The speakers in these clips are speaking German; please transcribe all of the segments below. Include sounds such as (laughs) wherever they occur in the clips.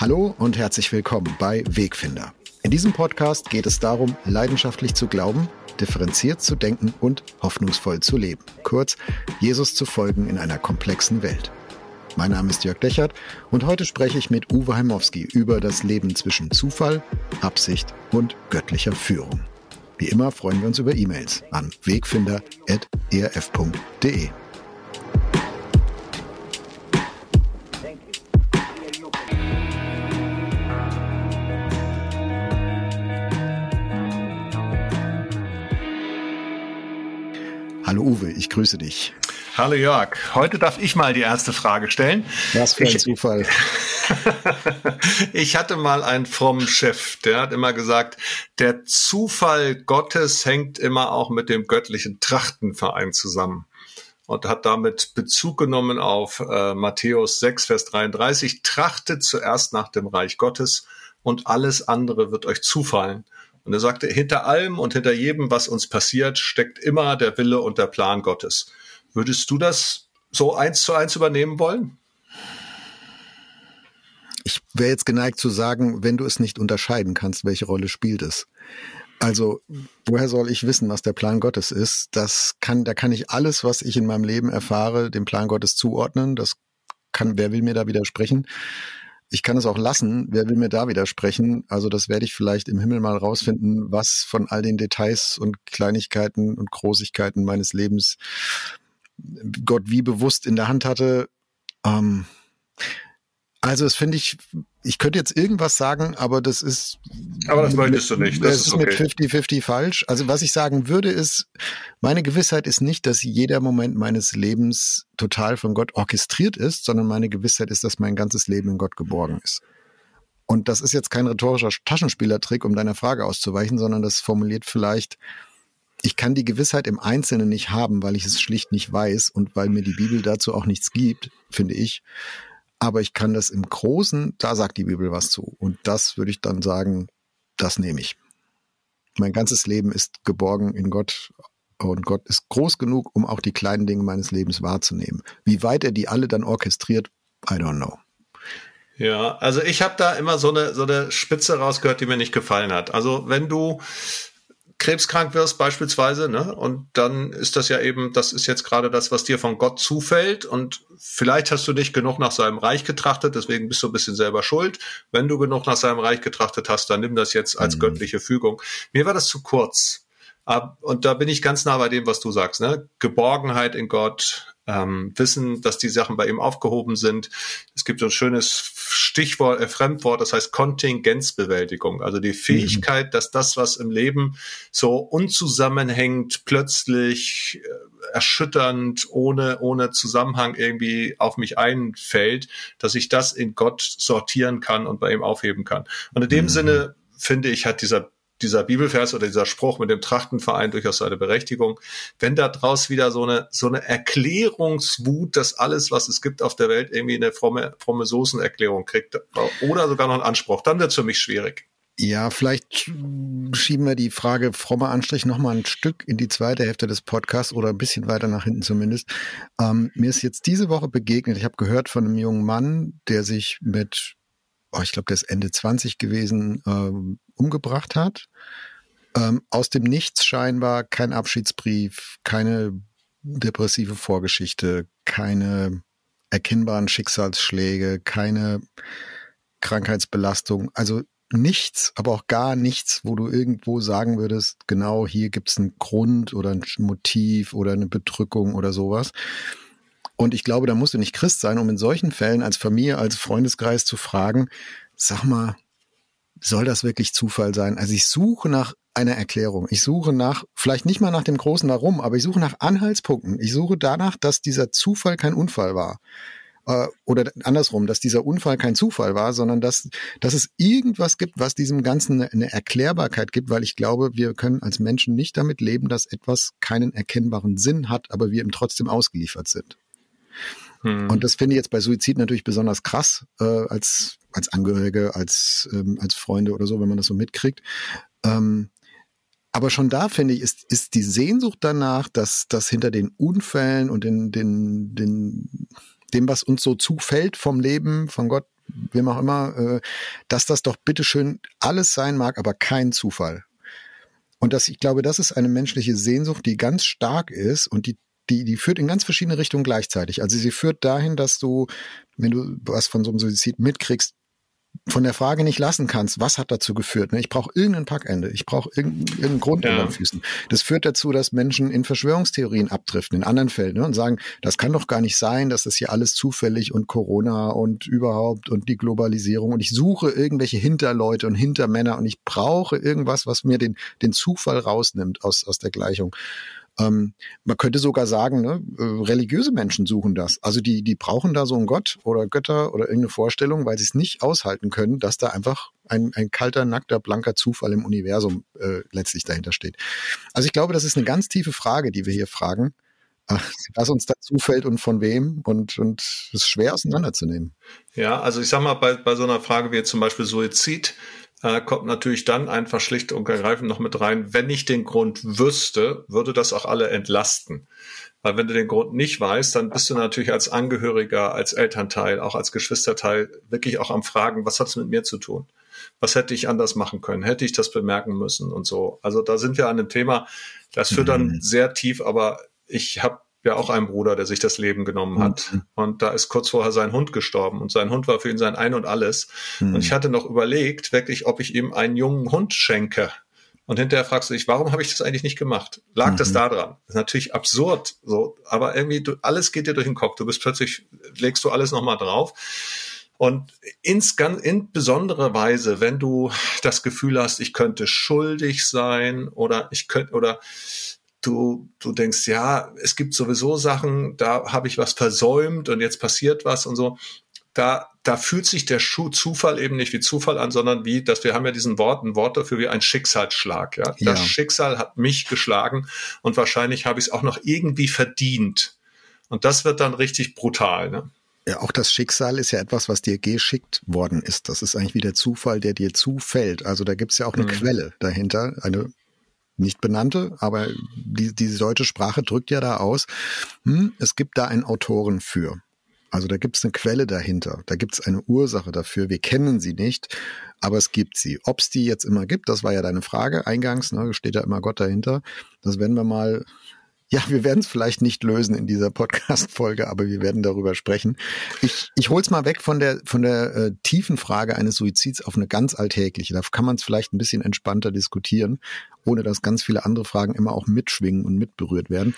Hallo und herzlich willkommen bei Wegfinder. In diesem Podcast geht es darum, leidenschaftlich zu glauben, differenziert zu denken und hoffnungsvoll zu leben. Kurz, Jesus zu folgen in einer komplexen Welt. Mein Name ist Jörg Dechert und heute spreche ich mit Uwe Heimowski über das Leben zwischen Zufall, Absicht und göttlicher Führung. Wie immer freuen wir uns über E-Mails an wegfinder.erf.de. Hallo Uwe, ich grüße dich. Hallo Jörg, heute darf ich mal die erste Frage stellen. Was für ein ich, Zufall. (laughs) ich hatte mal einen frommen Chef, der hat immer gesagt, der Zufall Gottes hängt immer auch mit dem göttlichen Trachtenverein zusammen und hat damit Bezug genommen auf äh, Matthäus 6, Vers 33. Trachtet zuerst nach dem Reich Gottes und alles andere wird euch zufallen. Und er sagte, hinter allem und hinter jedem, was uns passiert, steckt immer der Wille und der Plan Gottes. Würdest du das so eins zu eins übernehmen wollen? Ich wäre jetzt geneigt zu sagen, wenn du es nicht unterscheiden kannst, welche Rolle spielt es. Also, woher soll ich wissen, was der Plan Gottes ist? Das kann, da kann ich alles, was ich in meinem Leben erfahre, dem Plan Gottes zuordnen. Das kann, wer will mir da widersprechen? Ich kann es auch lassen. Wer will mir da widersprechen? Also das werde ich vielleicht im Himmel mal rausfinden, was von all den Details und Kleinigkeiten und Großigkeiten meines Lebens Gott wie bewusst in der Hand hatte. Ähm, also das finde ich, ich könnte jetzt irgendwas sagen, aber das ist. Aber das möchtest du nicht. Das, das ist, okay. mit 50-50 falsch. Also was ich sagen würde ist, meine Gewissheit ist nicht, dass jeder Moment meines Lebens total von Gott orchestriert ist, sondern meine Gewissheit ist, dass mein ganzes Leben in Gott geborgen ist. Und das ist jetzt kein rhetorischer Taschenspielertrick, um deiner Frage auszuweichen, sondern das formuliert vielleicht, ich kann die Gewissheit im Einzelnen nicht haben, weil ich es schlicht nicht weiß und weil mir die Bibel dazu auch nichts gibt, finde ich. Aber ich kann das im Großen, da sagt die Bibel was zu. Und das würde ich dann sagen, das nehme ich. Mein ganzes Leben ist geborgen in Gott und Gott ist groß genug, um auch die kleinen Dinge meines Lebens wahrzunehmen. Wie weit er die alle dann orchestriert, I don't know. Ja, also ich habe da immer so eine so eine Spitze rausgehört, die mir nicht gefallen hat. Also wenn du krebskrank wirst beispielsweise, ne? Und dann ist das ja eben, das ist jetzt gerade das, was dir von Gott zufällt und vielleicht hast du nicht genug nach seinem Reich getrachtet, deswegen bist du ein bisschen selber schuld. Wenn du genug nach seinem Reich getrachtet hast, dann nimm das jetzt als mhm. göttliche Fügung. Mir war das zu kurz. Und da bin ich ganz nah bei dem, was du sagst, ne? Geborgenheit in Gott, ähm, wissen, dass die Sachen bei ihm aufgehoben sind. Es gibt so ein schönes Stichwort, äh, Fremdwort, das heißt Kontingenzbewältigung. Also die Fähigkeit, mhm. dass das, was im Leben so unzusammenhängt, plötzlich äh, erschütternd, ohne, ohne Zusammenhang irgendwie auf mich einfällt, dass ich das in Gott sortieren kann und bei ihm aufheben kann. Und in dem mhm. Sinne, finde ich, hat dieser dieser Bibelvers oder dieser Spruch mit dem Trachtenverein durchaus seine Berechtigung. Wenn da draus wieder so eine, so eine Erklärungswut, dass alles, was es gibt auf der Welt, irgendwie eine fromme, fromme Soßenerklärung kriegt oder sogar noch einen Anspruch, dann wird es für mich schwierig. Ja, vielleicht schieben wir die Frage frommer Anstrich noch mal ein Stück in die zweite Hälfte des Podcasts oder ein bisschen weiter nach hinten zumindest. Ähm, mir ist jetzt diese Woche begegnet, ich habe gehört von einem jungen Mann, der sich mit oh, ich glaube, der ist Ende 20 gewesen, ähm, umgebracht hat. Ähm, aus dem Nichts scheinbar kein Abschiedsbrief, keine depressive Vorgeschichte, keine erkennbaren Schicksalsschläge, keine Krankheitsbelastung. Also nichts, aber auch gar nichts, wo du irgendwo sagen würdest, genau hier gibt es einen Grund oder ein Motiv oder eine Bedrückung oder sowas. Und ich glaube, da musst du nicht Christ sein, um in solchen Fällen als Familie, als Freundeskreis zu fragen, sag mal, soll das wirklich Zufall sein? Also ich suche nach einer Erklärung. Ich suche nach, vielleicht nicht mal nach dem großen Warum, aber ich suche nach Anhaltspunkten. Ich suche danach, dass dieser Zufall kein Unfall war. Äh, oder andersrum, dass dieser Unfall kein Zufall war, sondern dass, dass es irgendwas gibt, was diesem Ganzen eine, eine Erklärbarkeit gibt, weil ich glaube, wir können als Menschen nicht damit leben, dass etwas keinen erkennbaren Sinn hat, aber wir ihm trotzdem ausgeliefert sind. Hm. Und das finde ich jetzt bei Suizid natürlich besonders krass, äh, als, als Angehörige, als, ähm, als Freunde oder so, wenn man das so mitkriegt. Ähm, aber schon da finde ich, ist, ist die Sehnsucht danach, dass, dass hinter den Unfällen und den, den, den, dem, was uns so zufällt vom Leben, von Gott wem auch immer, äh, dass das doch bitteschön alles sein mag, aber kein Zufall. Und das, ich glaube, das ist eine menschliche Sehnsucht, die ganz stark ist und die die, die führt in ganz verschiedene Richtungen gleichzeitig. Also sie führt dahin, dass du, wenn du was von so einem Suizid mitkriegst, von der Frage nicht lassen kannst, was hat dazu geführt. Ne? Ich brauche irgendein Packende, ich brauche irgendeinen Grund ja. unter den Füßen. Das führt dazu, dass Menschen in Verschwörungstheorien abdriften, in anderen Fällen, ne? und sagen, das kann doch gar nicht sein, dass das hier alles zufällig und Corona und überhaupt und die Globalisierung und ich suche irgendwelche Hinterleute und Hintermänner und ich brauche irgendwas, was mir den, den Zufall rausnimmt aus, aus der Gleichung. Ähm, man könnte sogar sagen, ne, äh, religiöse Menschen suchen das. Also die, die brauchen da so einen Gott oder Götter oder irgendeine Vorstellung, weil sie es nicht aushalten können, dass da einfach ein, ein kalter, nackter, blanker Zufall im Universum äh, letztlich dahinter steht. Also ich glaube, das ist eine ganz tiefe Frage, die wir hier fragen. Was uns da zufällt und von wem und und ist schwer auseinanderzunehmen. Ja, also ich sag mal, bei, bei so einer Frage wie jetzt zum Beispiel Suizid, äh, kommt natürlich dann einfach schlicht und ergreifend noch mit rein. Wenn ich den Grund wüsste, würde das auch alle entlasten. Weil wenn du den Grund nicht weißt, dann bist du natürlich als Angehöriger, als Elternteil, auch als Geschwisterteil wirklich auch am Fragen, was hat es mit mir zu tun? Was hätte ich anders machen können? Hätte ich das bemerken müssen und so? Also da sind wir an einem Thema, das führt dann mhm. sehr tief, aber ich habe ja auch einen Bruder, der sich das Leben genommen hat. Mhm. Und da ist kurz vorher sein Hund gestorben. Und sein Hund war für ihn sein Ein und alles. Mhm. Und ich hatte noch überlegt, wirklich, ob ich ihm einen jungen Hund schenke. Und hinterher fragst du dich, warum habe ich das eigentlich nicht gemacht? Lag mhm. das da dran? Das ist natürlich absurd, so, aber irgendwie, du, alles geht dir durch den Kopf. Du bist plötzlich, legst du alles nochmal drauf. Und ins, ganz, in besonderer Weise, wenn du das Gefühl hast, ich könnte schuldig sein oder ich könnte, oder du, du denkst, ja, es gibt sowieso Sachen, da habe ich was versäumt und jetzt passiert was und so. Da, da fühlt sich der Schuh Zufall eben nicht wie Zufall an, sondern wie, dass wir haben ja diesen Wort, ein Wort dafür wie ein Schicksalsschlag. Ja? ja. Das Schicksal hat mich geschlagen und wahrscheinlich habe ich es auch noch irgendwie verdient. Und das wird dann richtig brutal. Ne? Ja, auch das Schicksal ist ja etwas, was dir geschickt worden ist. Das ist eigentlich wie der Zufall, der dir zufällt. Also da gibt es ja auch eine mhm. Quelle dahinter, eine nicht benannte, aber die, diese deutsche Sprache drückt ja da aus, hm, es gibt da einen Autoren für. Also da gibt es eine Quelle dahinter, da gibt es eine Ursache dafür. Wir kennen sie nicht, aber es gibt sie. Ob es die jetzt immer gibt, das war ja deine Frage eingangs, ne, steht da immer Gott dahinter. Das werden wir mal ja, wir werden es vielleicht nicht lösen in dieser Podcast-Folge, aber wir werden darüber sprechen. Ich, ich hol's mal weg von der, von der äh, tiefen Frage eines Suizids auf eine ganz alltägliche. Da kann man es vielleicht ein bisschen entspannter diskutieren, ohne dass ganz viele andere Fragen immer auch mitschwingen und mitberührt werden.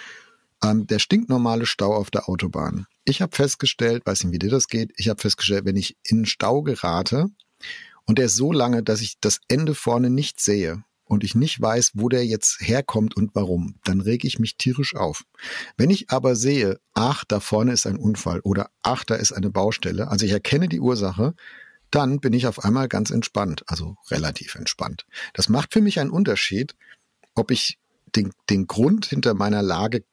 Ähm, der stinknormale Stau auf der Autobahn. Ich habe festgestellt, weiß nicht, wie dir das geht, ich habe festgestellt, wenn ich in Stau gerate und der ist so lange, dass ich das Ende vorne nicht sehe, und ich nicht weiß, wo der jetzt herkommt und warum, dann rege ich mich tierisch auf. Wenn ich aber sehe, ach, da vorne ist ein Unfall oder ach, da ist eine Baustelle, also ich erkenne die Ursache, dann bin ich auf einmal ganz entspannt, also relativ entspannt. Das macht für mich einen Unterschied, ob ich den, den Grund hinter meiner Lage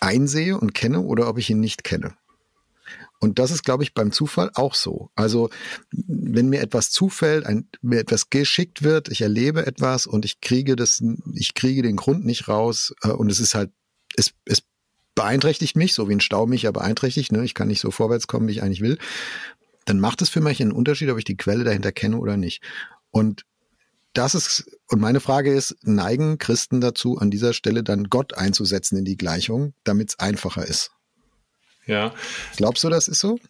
einsehe und kenne oder ob ich ihn nicht kenne. Und das ist, glaube ich, beim Zufall auch so. Also, wenn mir etwas zufällt, ein, mir etwas geschickt wird, ich erlebe etwas und ich kriege das, ich kriege den Grund nicht raus äh, und es ist halt, es, es beeinträchtigt mich, so wie ein Stau mich ja beeinträchtigt, ne? ich kann nicht so vorwärts kommen, wie ich eigentlich will, dann macht es für mich einen Unterschied, ob ich die Quelle dahinter kenne oder nicht. Und das ist, und meine Frage ist, neigen Christen dazu, an dieser Stelle dann Gott einzusetzen in die Gleichung, damit es einfacher ist? Ja. Glaubst du, das ist so?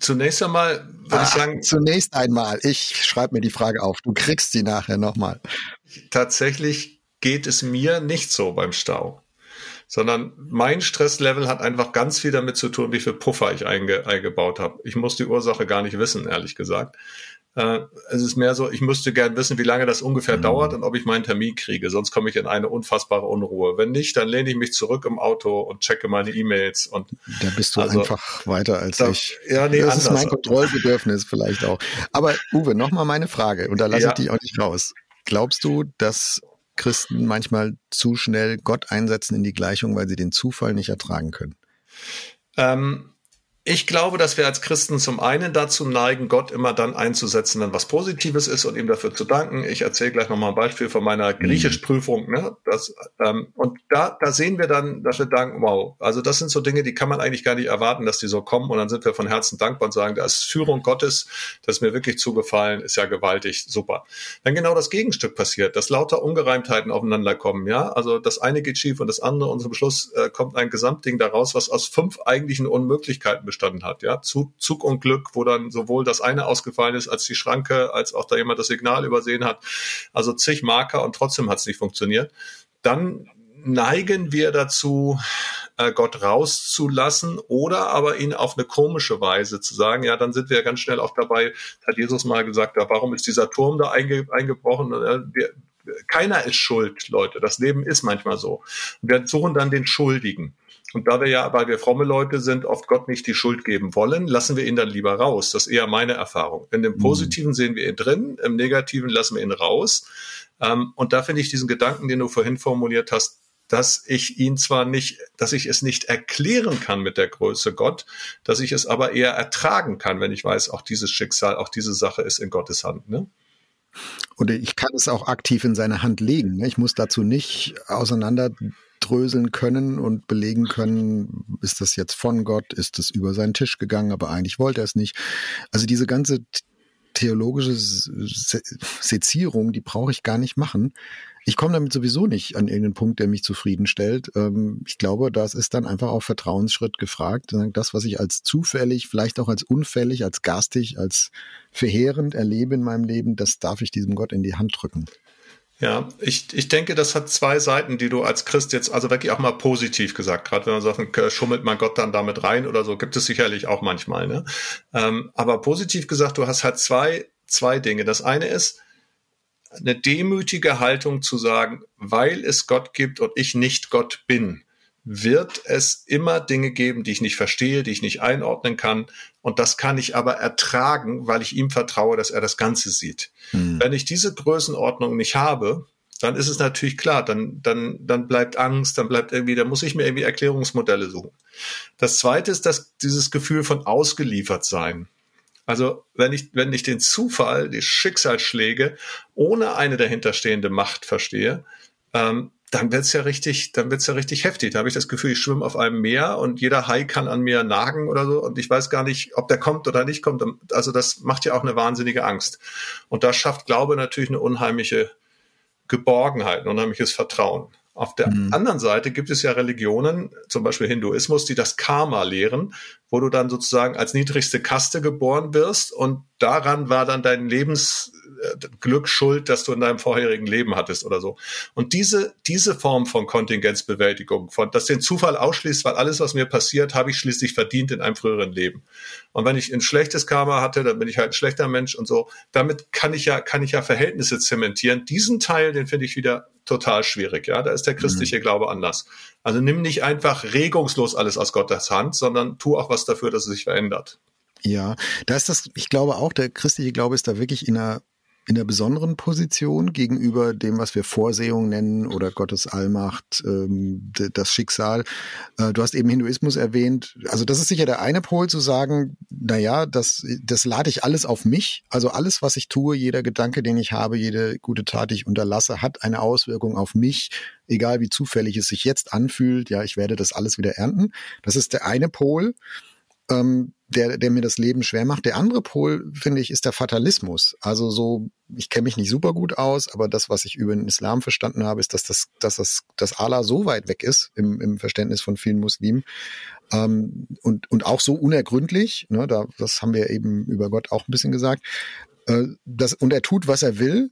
Zunächst einmal würde ich sagen. Zunächst einmal. Ich schreibe mir die Frage auf. Du kriegst sie nachher nochmal. Tatsächlich geht es mir nicht so beim Stau. Sondern mein Stresslevel hat einfach ganz viel damit zu tun, wie viel Puffer ich einge eingebaut habe. Ich muss die Ursache gar nicht wissen, ehrlich gesagt. Äh, es ist mehr so, ich müsste gern wissen, wie lange das ungefähr mhm. dauert und ob ich meinen Termin kriege. Sonst komme ich in eine unfassbare Unruhe. Wenn nicht, dann lehne ich mich zurück im Auto und checke meine E-Mails und. Da bist du also, einfach weiter als da, ich. Ja, nee, das anders. ist mein Kontrollbedürfnis vielleicht auch. Aber Uwe, nochmal meine Frage und da lasse ja. ich dich auch nicht raus. Glaubst du, dass Christen manchmal zu schnell Gott einsetzen in die Gleichung, weil sie den Zufall nicht ertragen können? Ähm, ich glaube, dass wir als Christen zum einen dazu neigen, Gott immer dann einzusetzen, wenn was Positives ist und ihm dafür zu danken. Ich erzähle gleich nochmal ein Beispiel von meiner mhm. Griechischprüfung. Ne? Das, ähm, und da, da sehen wir dann, dass wir danken, wow, also das sind so Dinge, die kann man eigentlich gar nicht erwarten, dass die so kommen. Und dann sind wir von Herzen dankbar und sagen, da ist Führung Gottes, das ist mir wirklich zugefallen, ist ja gewaltig, super. Dann genau das Gegenstück passiert, dass lauter Ungereimtheiten aufeinander kommen. Ja, also das eine geht schief und das andere und zum Schluss äh, kommt ein Gesamtding daraus, was aus fünf eigentlichen Unmöglichkeiten besteht gestanden hat. Ja, Zug und Glück, wo dann sowohl das eine ausgefallen ist als die Schranke, als auch da jemand das Signal übersehen hat. Also zig Marker und trotzdem hat es nicht funktioniert. Dann neigen wir dazu, äh, Gott rauszulassen oder aber ihn auf eine komische Weise zu sagen, ja, dann sind wir ganz schnell auch dabei, hat Jesus mal gesagt, warum ist dieser Turm da einge eingebrochen? Äh, wir, keiner ist schuld, Leute. Das Leben ist manchmal so. Wir suchen dann den Schuldigen. Und da wir ja, weil wir fromme Leute sind, oft Gott nicht die Schuld geben wollen, lassen wir ihn dann lieber raus. Das ist eher meine Erfahrung. In dem mhm. Positiven sehen wir ihn drin, im Negativen lassen wir ihn raus. Ähm, und da finde ich diesen Gedanken, den du vorhin formuliert hast, dass ich ihn zwar nicht, dass ich es nicht erklären kann mit der Größe Gott, dass ich es aber eher ertragen kann, wenn ich weiß, auch dieses Schicksal, auch diese Sache ist in Gottes Hand. Ne? Oder ich kann es auch aktiv in seine Hand legen. Ne? Ich muss dazu nicht auseinander dröseln können und belegen können, ist das jetzt von Gott, ist das über seinen Tisch gegangen, aber eigentlich wollte er es nicht. Also diese ganze theologische Sezierung, die brauche ich gar nicht machen. Ich komme damit sowieso nicht an irgendeinen Punkt, der mich zufriedenstellt. Ähm, ich glaube, das ist dann einfach auch Vertrauensschritt gefragt. Das, was ich als zufällig, vielleicht auch als unfällig, als garstig, als verheerend erlebe in meinem Leben, das darf ich diesem Gott in die Hand drücken. Ja, ich, ich denke, das hat zwei Seiten, die du als Christ jetzt, also wirklich auch mal positiv gesagt, gerade wenn man sagt, schummelt man Gott dann damit rein oder so, gibt es sicherlich auch manchmal. Ne? Ähm, aber positiv gesagt, du hast halt zwei, zwei Dinge. Das eine ist, eine demütige Haltung zu sagen, weil es Gott gibt und ich nicht Gott bin wird es immer Dinge geben, die ich nicht verstehe, die ich nicht einordnen kann. Und das kann ich aber ertragen, weil ich ihm vertraue, dass er das Ganze sieht. Mhm. Wenn ich diese Größenordnung nicht habe, dann ist es natürlich klar, dann, dann, dann bleibt Angst, dann bleibt irgendwie, da muss ich mir irgendwie Erklärungsmodelle suchen. Das zweite ist dass dieses Gefühl von ausgeliefert sein. Also wenn ich, wenn ich den Zufall, die Schicksalsschläge ohne eine dahinterstehende Macht verstehe, ähm, dann wird's ja richtig, dann wird's ja richtig heftig. Da habe ich das Gefühl, ich schwimme auf einem Meer und jeder Hai kann an mir nagen oder so und ich weiß gar nicht, ob der kommt oder nicht kommt. Also das macht ja auch eine wahnsinnige Angst. Und das schafft Glaube natürlich eine unheimliche Geborgenheit, ein unheimliches Vertrauen. Auf der mhm. anderen Seite gibt es ja Religionen, zum Beispiel Hinduismus, die das Karma lehren, wo du dann sozusagen als niedrigste Kaste geboren wirst und daran war dann dein Lebens, Glück schuld, dass du in deinem vorherigen Leben hattest oder so. Und diese, diese Form von Kontingenzbewältigung, von, dass den Zufall ausschließt, weil alles, was mir passiert, habe ich schließlich verdient in einem früheren Leben. Und wenn ich ein schlechtes Karma hatte, dann bin ich halt ein schlechter Mensch und so. Damit kann ich ja, kann ich ja Verhältnisse zementieren. Diesen Teil, den finde ich wieder total schwierig. Ja, da ist der christliche mhm. Glaube anders. Also nimm nicht einfach regungslos alles aus Gottes Hand, sondern tu auch was dafür, dass es sich verändert. Ja, da ist das, ich glaube auch, der christliche Glaube ist da wirklich in einer in einer besonderen Position gegenüber dem, was wir Vorsehung nennen oder Gottes Allmacht, ähm, das Schicksal. Äh, du hast eben Hinduismus erwähnt. Also das ist sicher der eine Pol zu sagen, na ja, das, das lade ich alles auf mich. Also alles, was ich tue, jeder Gedanke, den ich habe, jede gute Tat, die ich unterlasse, hat eine Auswirkung auf mich, egal wie zufällig es sich jetzt anfühlt. Ja, ich werde das alles wieder ernten. Das ist der eine Pol. Ähm, der, der mir das Leben schwer macht. Der andere Pol, finde ich, ist der Fatalismus. Also so, ich kenne mich nicht super gut aus, aber das, was ich über den Islam verstanden habe, ist, dass das, dass das, dass Allah so weit weg ist im, im Verständnis von vielen Muslimen ähm, und, und auch so unergründlich. Ne, da, das haben wir eben über Gott auch ein bisschen gesagt. Äh, das, und er tut, was er will.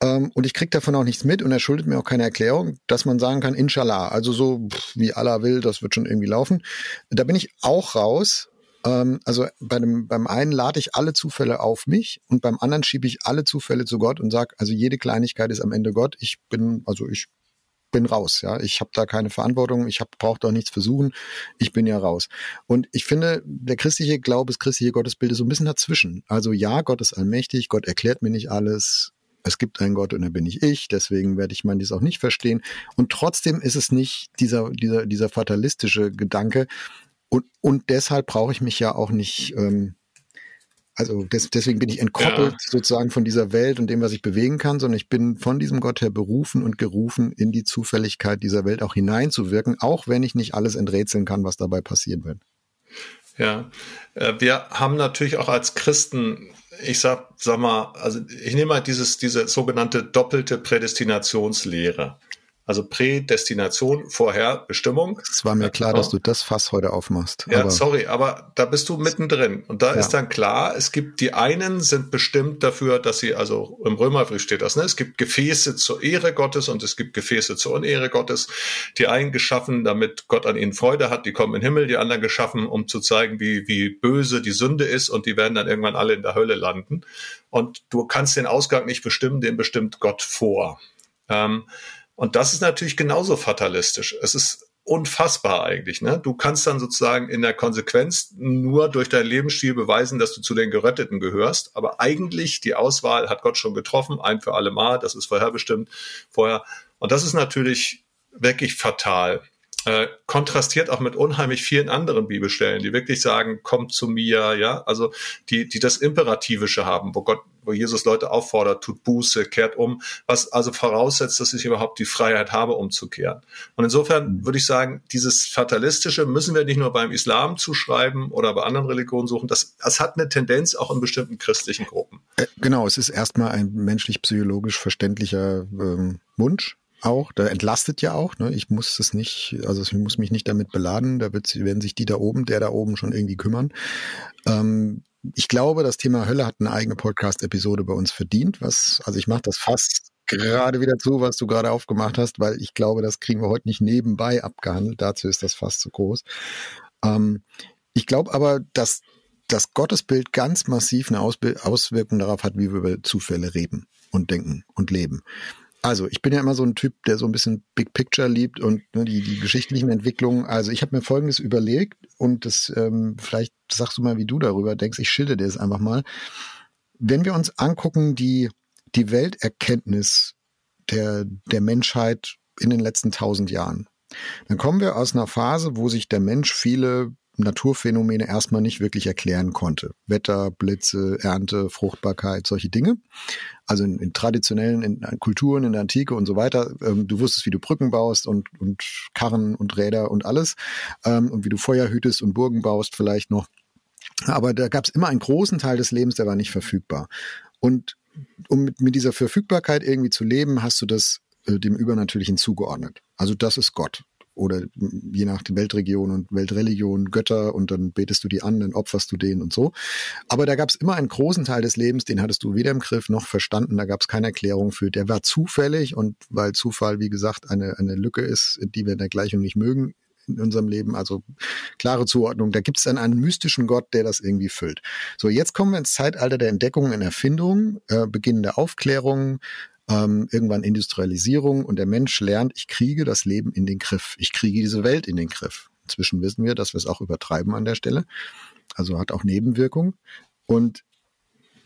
Ähm, und ich krieg davon auch nichts mit und er schuldet mir auch keine Erklärung, dass man sagen kann, inshallah, also so wie Allah will, das wird schon irgendwie laufen. Da bin ich auch raus, ähm, also bei dem, beim einen lade ich alle Zufälle auf mich und beim anderen schiebe ich alle Zufälle zu Gott und sage, also jede Kleinigkeit ist am Ende Gott. Ich bin, also ich bin raus, ja. Ich habe da keine Verantwortung, ich brauche doch nichts versuchen, ich bin ja raus. Und ich finde, der christliche Glaube, das christliche Gottesbild ist so ein bisschen dazwischen. Also ja, Gott ist allmächtig, Gott erklärt mir nicht alles, es gibt einen Gott und er bin ich ich, deswegen werde ich manches auch nicht verstehen. Und trotzdem ist es nicht dieser, dieser, dieser fatalistische Gedanke, Und, und deshalb brauche ich mich ja auch nicht, ähm, also des, deswegen bin ich entkoppelt ja. sozusagen von dieser Welt und dem, was ich bewegen kann, sondern ich bin von diesem Gott her berufen und gerufen, in die Zufälligkeit dieser Welt auch hineinzuwirken, auch wenn ich nicht alles enträtseln kann, was dabei passieren wird. Ja, äh, wir haben natürlich auch als Christen, ich sag, sag mal, also ich nehme mal dieses, diese sogenannte doppelte Prädestinationslehre. Also Prädestination, Vorherbestimmung. Es war mir klar, dass du das Fass heute aufmachst. Ja, aber sorry, aber da bist du mittendrin. Und da ja. ist dann klar, es gibt die einen sind bestimmt dafür, dass sie, also im Römerbrief steht das, ne? Es gibt Gefäße zur Ehre Gottes und es gibt Gefäße zur Unehre Gottes. Die einen geschaffen, damit Gott an ihnen Freude hat, die kommen in den Himmel, die anderen geschaffen, um zu zeigen, wie, wie böse die Sünde ist und die werden dann irgendwann alle in der Hölle landen. Und du kannst den Ausgang nicht bestimmen, den bestimmt Gott vor. Ähm, und das ist natürlich genauso fatalistisch. Es ist unfassbar eigentlich. Ne? Du kannst dann sozusagen in der Konsequenz nur durch deinen Lebensstil beweisen, dass du zu den Geretteten gehörst. Aber eigentlich die Auswahl hat Gott schon getroffen, ein für alle Mal. Das ist vorherbestimmt vorher. Und das ist natürlich wirklich fatal äh, kontrastiert auch mit unheimlich vielen anderen Bibelstellen, die wirklich sagen, kommt zu mir, ja, also die, die das Imperativische haben, wo Gott, wo Jesus Leute auffordert, tut Buße, kehrt um, was also voraussetzt, dass ich überhaupt die Freiheit habe, umzukehren. Und insofern mhm. würde ich sagen, dieses Fatalistische müssen wir nicht nur beim Islam zuschreiben oder bei anderen Religionen suchen, das, das hat eine Tendenz auch in bestimmten christlichen Gruppen. Äh, genau, es ist erstmal ein menschlich-psychologisch verständlicher ähm, Wunsch, auch, da entlastet ja auch, ne? Ich muss es nicht, also ich muss mich nicht damit beladen, da wird, werden sich die da oben, der da oben schon irgendwie kümmern. Ähm, ich glaube, das Thema Hölle hat eine eigene Podcast-Episode bei uns verdient, was, also ich mache das fast gerade wieder zu, was du gerade aufgemacht hast, weil ich glaube, das kriegen wir heute nicht nebenbei abgehandelt. Dazu ist das fast zu groß. Ähm, ich glaube aber, dass das Gottesbild ganz massiv eine Auswirkung darauf hat, wie wir über Zufälle reden und denken und leben. Also, ich bin ja immer so ein Typ, der so ein bisschen Big Picture liebt und ne, die, die geschichtlichen Entwicklungen. Also, ich habe mir Folgendes überlegt und das ähm, vielleicht sagst du mal, wie du darüber denkst. Ich schilde dir das einfach mal. Wenn wir uns angucken, die, die Welterkenntnis der, der Menschheit in den letzten tausend Jahren, dann kommen wir aus einer Phase, wo sich der Mensch viele Naturphänomene erstmal nicht wirklich erklären konnte. Wetter, Blitze, Ernte, Fruchtbarkeit, solche Dinge. Also in, in traditionellen in, in Kulturen, in der Antike und so weiter. Ähm, du wusstest, wie du Brücken baust und, und Karren und Räder und alles. Ähm, und wie du Feuer hütest und Burgen baust vielleicht noch. Aber da gab es immer einen großen Teil des Lebens, der war nicht verfügbar. Und um mit, mit dieser Verfügbarkeit irgendwie zu leben, hast du das äh, dem Übernatürlichen zugeordnet. Also das ist Gott oder je nach Weltregion und Weltreligion Götter und dann betest du die an, dann opferst du den und so. Aber da gab es immer einen großen Teil des Lebens, den hattest du weder im Griff noch verstanden, da gab es keine Erklärung für. Der war zufällig und weil Zufall, wie gesagt, eine, eine Lücke ist, die wir in der Gleichung nicht mögen, in unserem Leben, also klare Zuordnung. Da gibt es dann einen mystischen Gott, der das irgendwie füllt. So, jetzt kommen wir ins Zeitalter der Entdeckung und Erfindung, äh, Beginn der Aufklärung, ähm, irgendwann Industrialisierung und der Mensch lernt, ich kriege das Leben in den Griff, ich kriege diese Welt in den Griff. Inzwischen wissen wir, dass wir es auch übertreiben an der Stelle, also hat auch Nebenwirkungen. Und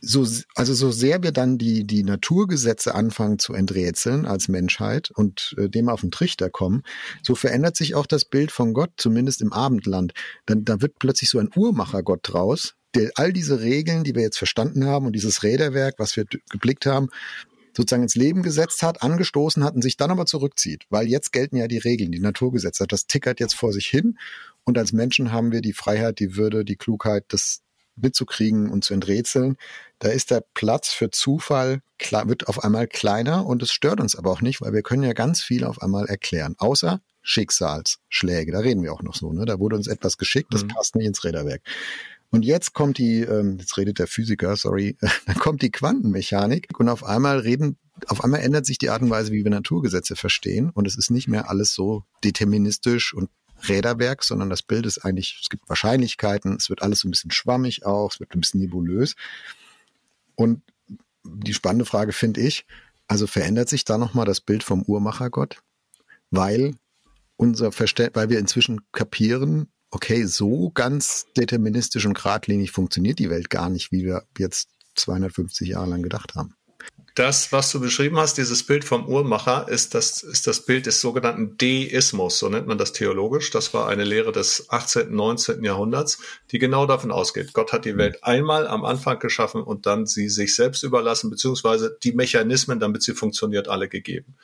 so, also so sehr wir dann die, die Naturgesetze anfangen zu enträtseln als Menschheit und äh, dem auf den Trichter kommen, so verändert sich auch das Bild von Gott, zumindest im Abendland. Dann, da wird plötzlich so ein Uhrmachergott draus, der all diese Regeln, die wir jetzt verstanden haben und dieses Räderwerk, was wir geblickt haben, sozusagen ins Leben gesetzt hat, angestoßen hat und sich dann aber zurückzieht. Weil jetzt gelten ja die Regeln, die Naturgesetze. Das tickert jetzt vor sich hin. Und als Menschen haben wir die Freiheit, die Würde, die Klugheit, das mitzukriegen und zu enträtseln. Da ist der Platz für Zufall, wird auf einmal kleiner und es stört uns aber auch nicht, weil wir können ja ganz viel auf einmal erklären. Außer Schicksalsschläge. Da reden wir auch noch so. Ne? Da wurde uns etwas geschickt, das mhm. passt nicht ins Räderwerk. Und jetzt kommt die, ähm, jetzt redet der Physiker, sorry, (laughs) dann kommt die Quantenmechanik und auf einmal reden, auf einmal ändert sich die Art und Weise, wie wir Naturgesetze verstehen und es ist nicht mehr alles so deterministisch und Räderwerk, sondern das Bild ist eigentlich, es gibt Wahrscheinlichkeiten, es wird alles so ein bisschen schwammig auch, es wird ein bisschen nebulös. Und die spannende Frage finde ich, also verändert sich da nochmal das Bild vom Uhrmachergott? Weil unser Verständnis, weil wir inzwischen kapieren, okay, so ganz deterministisch und geradlinig funktioniert die Welt gar nicht, wie wir jetzt 250 Jahre lang gedacht haben. Das, was du beschrieben hast, dieses Bild vom Uhrmacher, ist das, ist das Bild des sogenannten Deismus, so nennt man das theologisch. Das war eine Lehre des 18., 19. Jahrhunderts, die genau davon ausgeht. Gott hat die Welt einmal am Anfang geschaffen und dann sie sich selbst überlassen, beziehungsweise die Mechanismen, damit sie funktioniert, alle gegeben.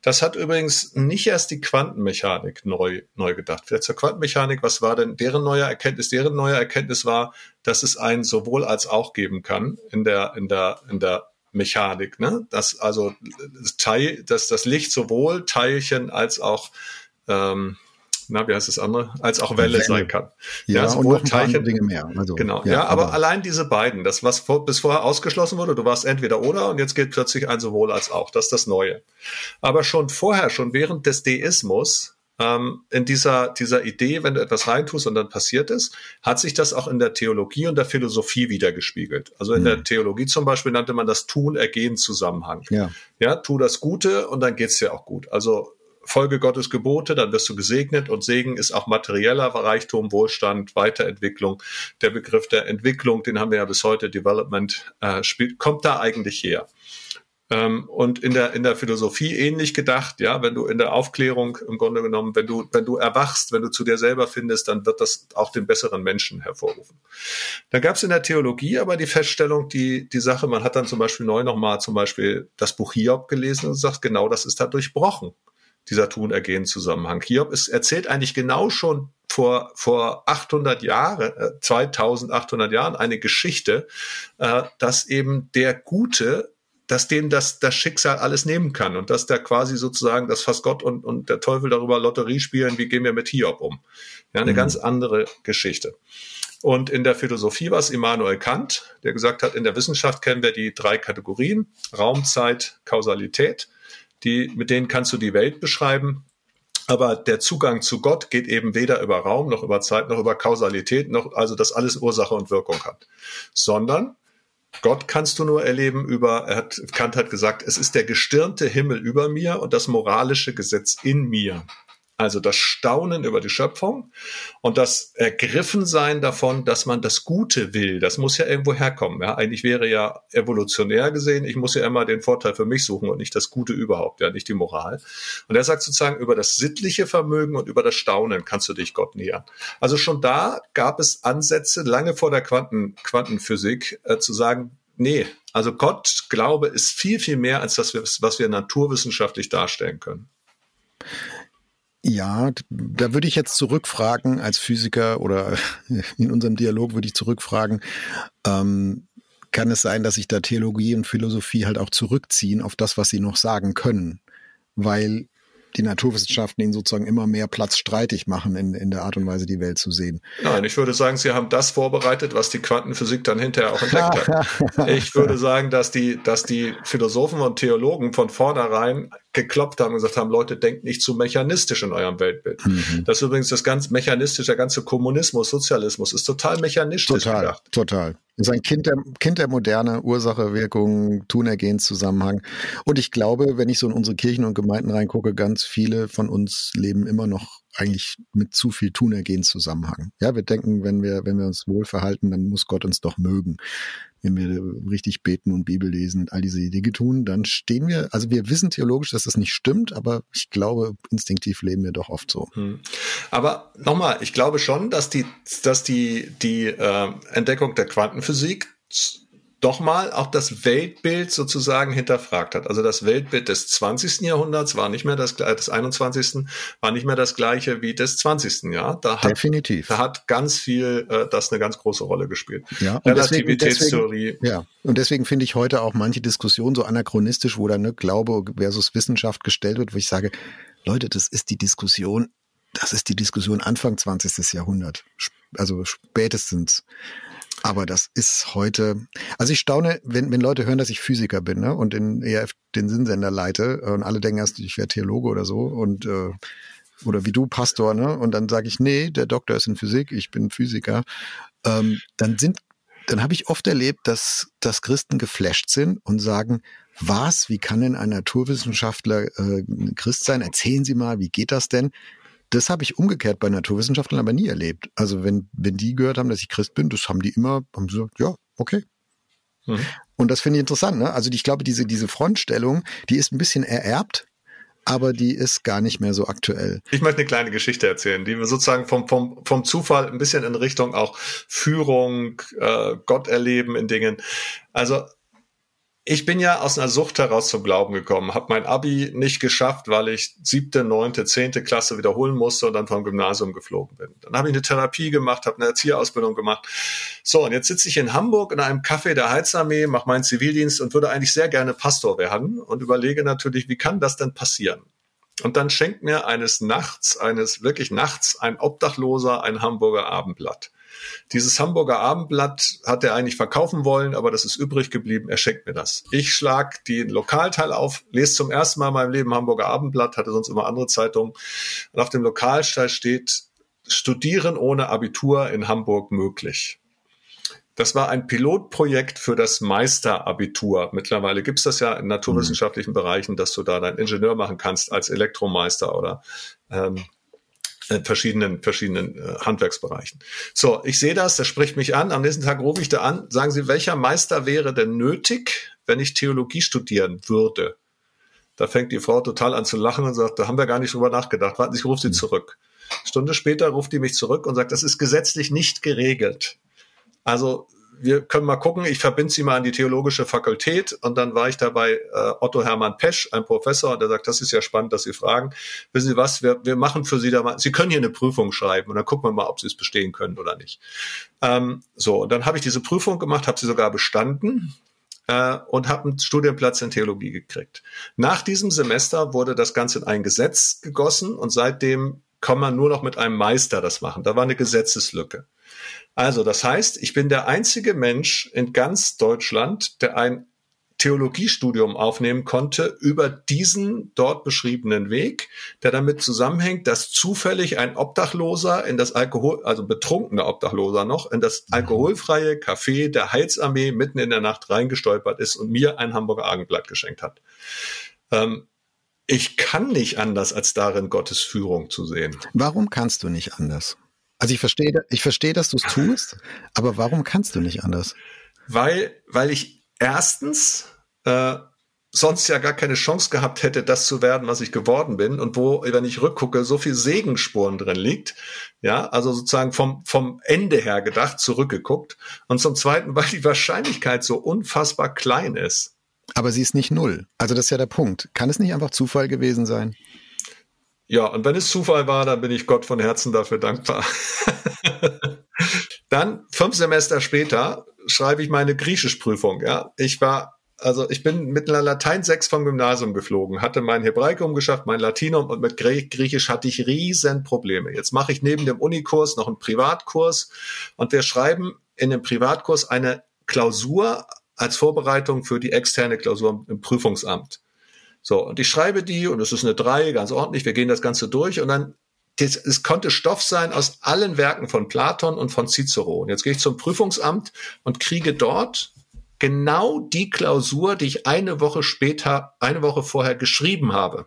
Das hat übrigens nicht erst die Quantenmechanik neu, neu gedacht. Vielleicht zur Quantenmechanik, was war denn deren neue Erkenntnis? Deren neue Erkenntnis war, dass es ein sowohl als auch geben kann in der, in der, in der Mechanik, ne? Dass also das, Teil, dass das Licht sowohl Teilchen als auch ähm, na, wie heißt das andere, als auch Welle, Welle. sein kann. Ja, ja sowohl und noch Teilchen, Dinge mehr. Also, genau, ja, ja aber, aber, allein diese beiden, das, was vor, bis vorher ausgeschlossen wurde, du warst entweder oder und jetzt geht plötzlich ein sowohl als auch. Das ist das Neue. Aber schon vorher, schon während des Deismus, ähm, in dieser, dieser Idee, wenn du etwas reintust und dann passiert es, hat sich das auch in der Theologie und der Philosophie wiedergespiegelt. Also in mhm. der Theologie zum Beispiel nannte man das Tun-Ergehen-Zusammenhang. Ja. ja, tu das Gute und dann geht's dir auch gut. Also Folge Gottes Gebote, dann wirst du gesegnet und Segen ist auch materieller Reichtum, Wohlstand, Weiterentwicklung. Der Begriff der Entwicklung, den haben wir ja bis heute, Development, äh, spielt, kommt da eigentlich her. Ähm, und in der, in der Philosophie ähnlich gedacht, ja, wenn du in der Aufklärung im Grunde genommen, wenn du, wenn du erwachst, wenn du zu dir selber findest, dann wird das auch den besseren Menschen hervorrufen. Da gab es in der Theologie aber die Feststellung, die, die Sache, man hat dann zum Beispiel neu nochmal zum Beispiel das Buch Hiob gelesen und sagt, genau das ist da durchbrochen dieser Tun-Ergehen-Zusammenhang. Hiob ist, erzählt eigentlich genau schon vor, vor 800 Jahren, äh, 2800 Jahren eine Geschichte, äh, dass eben der Gute dass dem das, das Schicksal alles nehmen kann und dass da quasi sozusagen, dass fast Gott und, und der Teufel darüber Lotterie spielen, wie gehen wir mit Hiob um. Ja, eine mhm. ganz andere Geschichte. Und in der Philosophie war es Immanuel Kant, der gesagt hat, in der Wissenschaft kennen wir die drei Kategorien, Raum, Zeit, Kausalität. Die, mit denen kannst du die Welt beschreiben. Aber der Zugang zu Gott geht eben weder über Raum noch über Zeit noch über Kausalität noch, also dass alles Ursache und Wirkung hat, sondern Gott kannst du nur erleben über, er hat, Kant hat gesagt, es ist der gestirnte Himmel über mir und das moralische Gesetz in mir. Also das Staunen über die Schöpfung und das Ergriffensein davon, dass man das Gute will. Das muss ja irgendwo herkommen. Ja, eigentlich wäre ja evolutionär gesehen, ich muss ja immer den Vorteil für mich suchen und nicht das Gute überhaupt, ja, nicht die Moral. Und er sagt sozusagen, über das sittliche Vermögen und über das Staunen kannst du dich Gott nähern. Also schon da gab es Ansätze, lange vor der Quanten, Quantenphysik, äh, zu sagen, nee, also Gott, Glaube ist viel, viel mehr als das, was wir naturwissenschaftlich darstellen können. Ja, da würde ich jetzt zurückfragen als Physiker oder (laughs) in unserem Dialog würde ich zurückfragen, ähm, kann es sein, dass sich da Theologie und Philosophie halt auch zurückziehen auf das, was sie noch sagen können? Weil die Naturwissenschaften ihnen sozusagen immer mehr Platz streitig machen in, in der Art und Weise, die Welt zu sehen. Nein, ich würde sagen, sie haben das vorbereitet, was die Quantenphysik dann hinterher auch entdeckt hat. (laughs) Ich würde sagen, dass die, dass die Philosophen und Theologen von vornherein geklopft haben und gesagt haben, Leute, denkt nicht zu mechanistisch in eurem Weltbild. Mhm. Das ist übrigens das ganz mechanistische, der ganze Kommunismus, Sozialismus ist total mechanistisch total, gedacht. Total. Ist ein Kind der, kind der Moderne, Ursache, Wirkung, Tun, Ergehen, Zusammenhang. Und ich glaube, wenn ich so in unsere Kirchen und Gemeinden reingucke, ganz viele von uns leben immer noch eigentlich mit zu viel Tun, Ergehen, Zusammenhang. Ja, wir denken, wenn wir, wenn wir uns wohl verhalten, dann muss Gott uns doch mögen wenn wir richtig beten und Bibel lesen und all diese Dinge tun, dann stehen wir, also wir wissen theologisch, dass das nicht stimmt, aber ich glaube, instinktiv leben wir doch oft so. Hm. Aber nochmal, ich glaube schon, dass die, dass die, die äh, Entdeckung der Quantenphysik doch mal auch das Weltbild sozusagen hinterfragt hat. Also das Weltbild des 20. Jahrhunderts war nicht mehr das des 21. war nicht mehr das gleiche wie des 20. Jahr. Da hat, Definitiv. Da hat ganz viel äh, das eine ganz große Rolle gespielt. Ja, und Relativitätstheorie. Deswegen, ja, und deswegen finde ich heute auch manche Diskussionen so anachronistisch, wo dann ne, Glaube versus Wissenschaft gestellt wird, wo ich sage, Leute, das ist die Diskussion, das ist die Diskussion Anfang 20. Jahrhundert. Also spätestens. Aber das ist heute, also ich staune, wenn, wenn Leute hören, dass ich Physiker bin ne, und in ERF den Sinnsender leite und alle denken erst, ich wäre Theologe oder so und äh, oder wie du Pastor, ne? Und dann sage ich, nee, der Doktor ist in Physik, ich bin Physiker. Ähm, dann sind, dann habe ich oft erlebt, dass, dass Christen geflasht sind und sagen, was, wie kann denn ein Naturwissenschaftler äh, Christ sein? Erzählen Sie mal, wie geht das denn? Das habe ich umgekehrt bei Naturwissenschaftlern aber nie erlebt. Also wenn, wenn die gehört haben, dass ich Christ bin, das haben die immer, haben sie gesagt, ja, okay. Mhm. Und das finde ich interessant. Ne? Also ich glaube, diese, diese Frontstellung, die ist ein bisschen ererbt aber die ist gar nicht mehr so aktuell. Ich möchte eine kleine Geschichte erzählen, die wir sozusagen vom, vom, vom Zufall ein bisschen in Richtung auch Führung, äh, Gott erleben in Dingen. Also ich bin ja aus einer Sucht heraus zum Glauben gekommen, habe mein Abi nicht geschafft, weil ich siebte, neunte, zehnte Klasse wiederholen musste und dann vom Gymnasium geflogen bin. Dann habe ich eine Therapie gemacht, habe eine Erzieherausbildung gemacht. So, und jetzt sitze ich in Hamburg in einem Café der Heizarmee, mache meinen Zivildienst und würde eigentlich sehr gerne Pastor werden und überlege natürlich, wie kann das denn passieren? Und dann schenkt mir eines Nachts, eines wirklich Nachts, ein Obdachloser ein Hamburger Abendblatt. Dieses Hamburger Abendblatt hat er eigentlich verkaufen wollen, aber das ist übrig geblieben. Er schenkt mir das. Ich schlag den Lokalteil auf, lese zum ersten Mal in meinem Leben Hamburger Abendblatt, hatte sonst immer andere Zeitungen. Und auf dem Lokalteil steht, Studieren ohne Abitur in Hamburg möglich. Das war ein Pilotprojekt für das Meisterabitur. Mittlerweile gibt's das ja in naturwissenschaftlichen mhm. Bereichen, dass du da deinen Ingenieur machen kannst als Elektromeister oder ähm, äh, verschiedenen, verschiedenen äh, Handwerksbereichen. So, ich sehe das, das spricht mich an. Am nächsten Tag rufe ich da an. Sagen Sie, welcher Meister wäre denn nötig, wenn ich Theologie studieren würde? Da fängt die Frau total an zu lachen und sagt, da haben wir gar nicht drüber nachgedacht. Warten Sie, ich rufe Sie hm. zurück. Stunde später ruft die mich zurück und sagt, das ist gesetzlich nicht geregelt. Also wir können mal gucken, ich verbinde sie mal an die theologische Fakultät und dann war ich dabei äh, Otto Hermann Pesch, ein Professor, der sagt, das ist ja spannend, dass Sie fragen. Wissen Sie was, wir, wir machen für Sie da mal, Sie können hier eine Prüfung schreiben und dann gucken wir mal, ob Sie es bestehen können oder nicht. Ähm, so, und dann habe ich diese Prüfung gemacht, habe sie sogar bestanden äh, und habe einen Studienplatz in Theologie gekriegt. Nach diesem Semester wurde das Ganze in ein Gesetz gegossen und seitdem kann man nur noch mit einem Meister das machen. Da war eine Gesetzeslücke. Also, das heißt, ich bin der einzige Mensch in ganz Deutschland, der ein Theologiestudium aufnehmen konnte über diesen dort beschriebenen Weg, der damit zusammenhängt, dass zufällig ein Obdachloser in das Alkohol, also betrunkener Obdachloser noch, in das mhm. alkoholfreie Café der Heilsarmee mitten in der Nacht reingestolpert ist und mir ein Hamburger Abendblatt geschenkt hat. Ähm, ich kann nicht anders, als darin Gottes Führung zu sehen. Warum kannst du nicht anders? Also ich verstehe, ich verstehe, dass du es tust, aber warum kannst du nicht anders? Weil, weil ich erstens äh, sonst ja gar keine Chance gehabt hätte, das zu werden, was ich geworden bin und wo, wenn ich rückgucke, so viel Segenspuren drin liegt. Ja, also sozusagen vom, vom Ende her gedacht, zurückgeguckt. Und zum Zweiten, weil die Wahrscheinlichkeit so unfassbar klein ist. Aber sie ist nicht null. Also das ist ja der Punkt. Kann es nicht einfach Zufall gewesen sein? Ja, und wenn es Zufall war, dann bin ich Gott von Herzen dafür dankbar. dann, fünf Semester später, schreibe ich meine Griechischprüfung. Ja, ich war, also ich bin mit einer Latein 6 vom Gymnasium geflogen, hatte mein Hebraikum geschafft, mein Latinum und mit Griechisch hatte ich riesen Probleme. Jetzt mache ich neben dem Unikurs noch einen Privatkurs und wir schreiben in dem Privatkurs eine Klausur als Vorbereitung für die externe Klausur im Prüfungsamt. So, und ich schreibe die und es ist eine drei, ganz ordentlich, wir gehen das Ganze durch und dann, das, es konnte Stoff sein aus allen Werken von Platon und von Cicero. Und jetzt gehe ich zum Prüfungsamt und kriege dort genau die Klausur, die ich eine Woche später, eine Woche vorher geschrieben habe.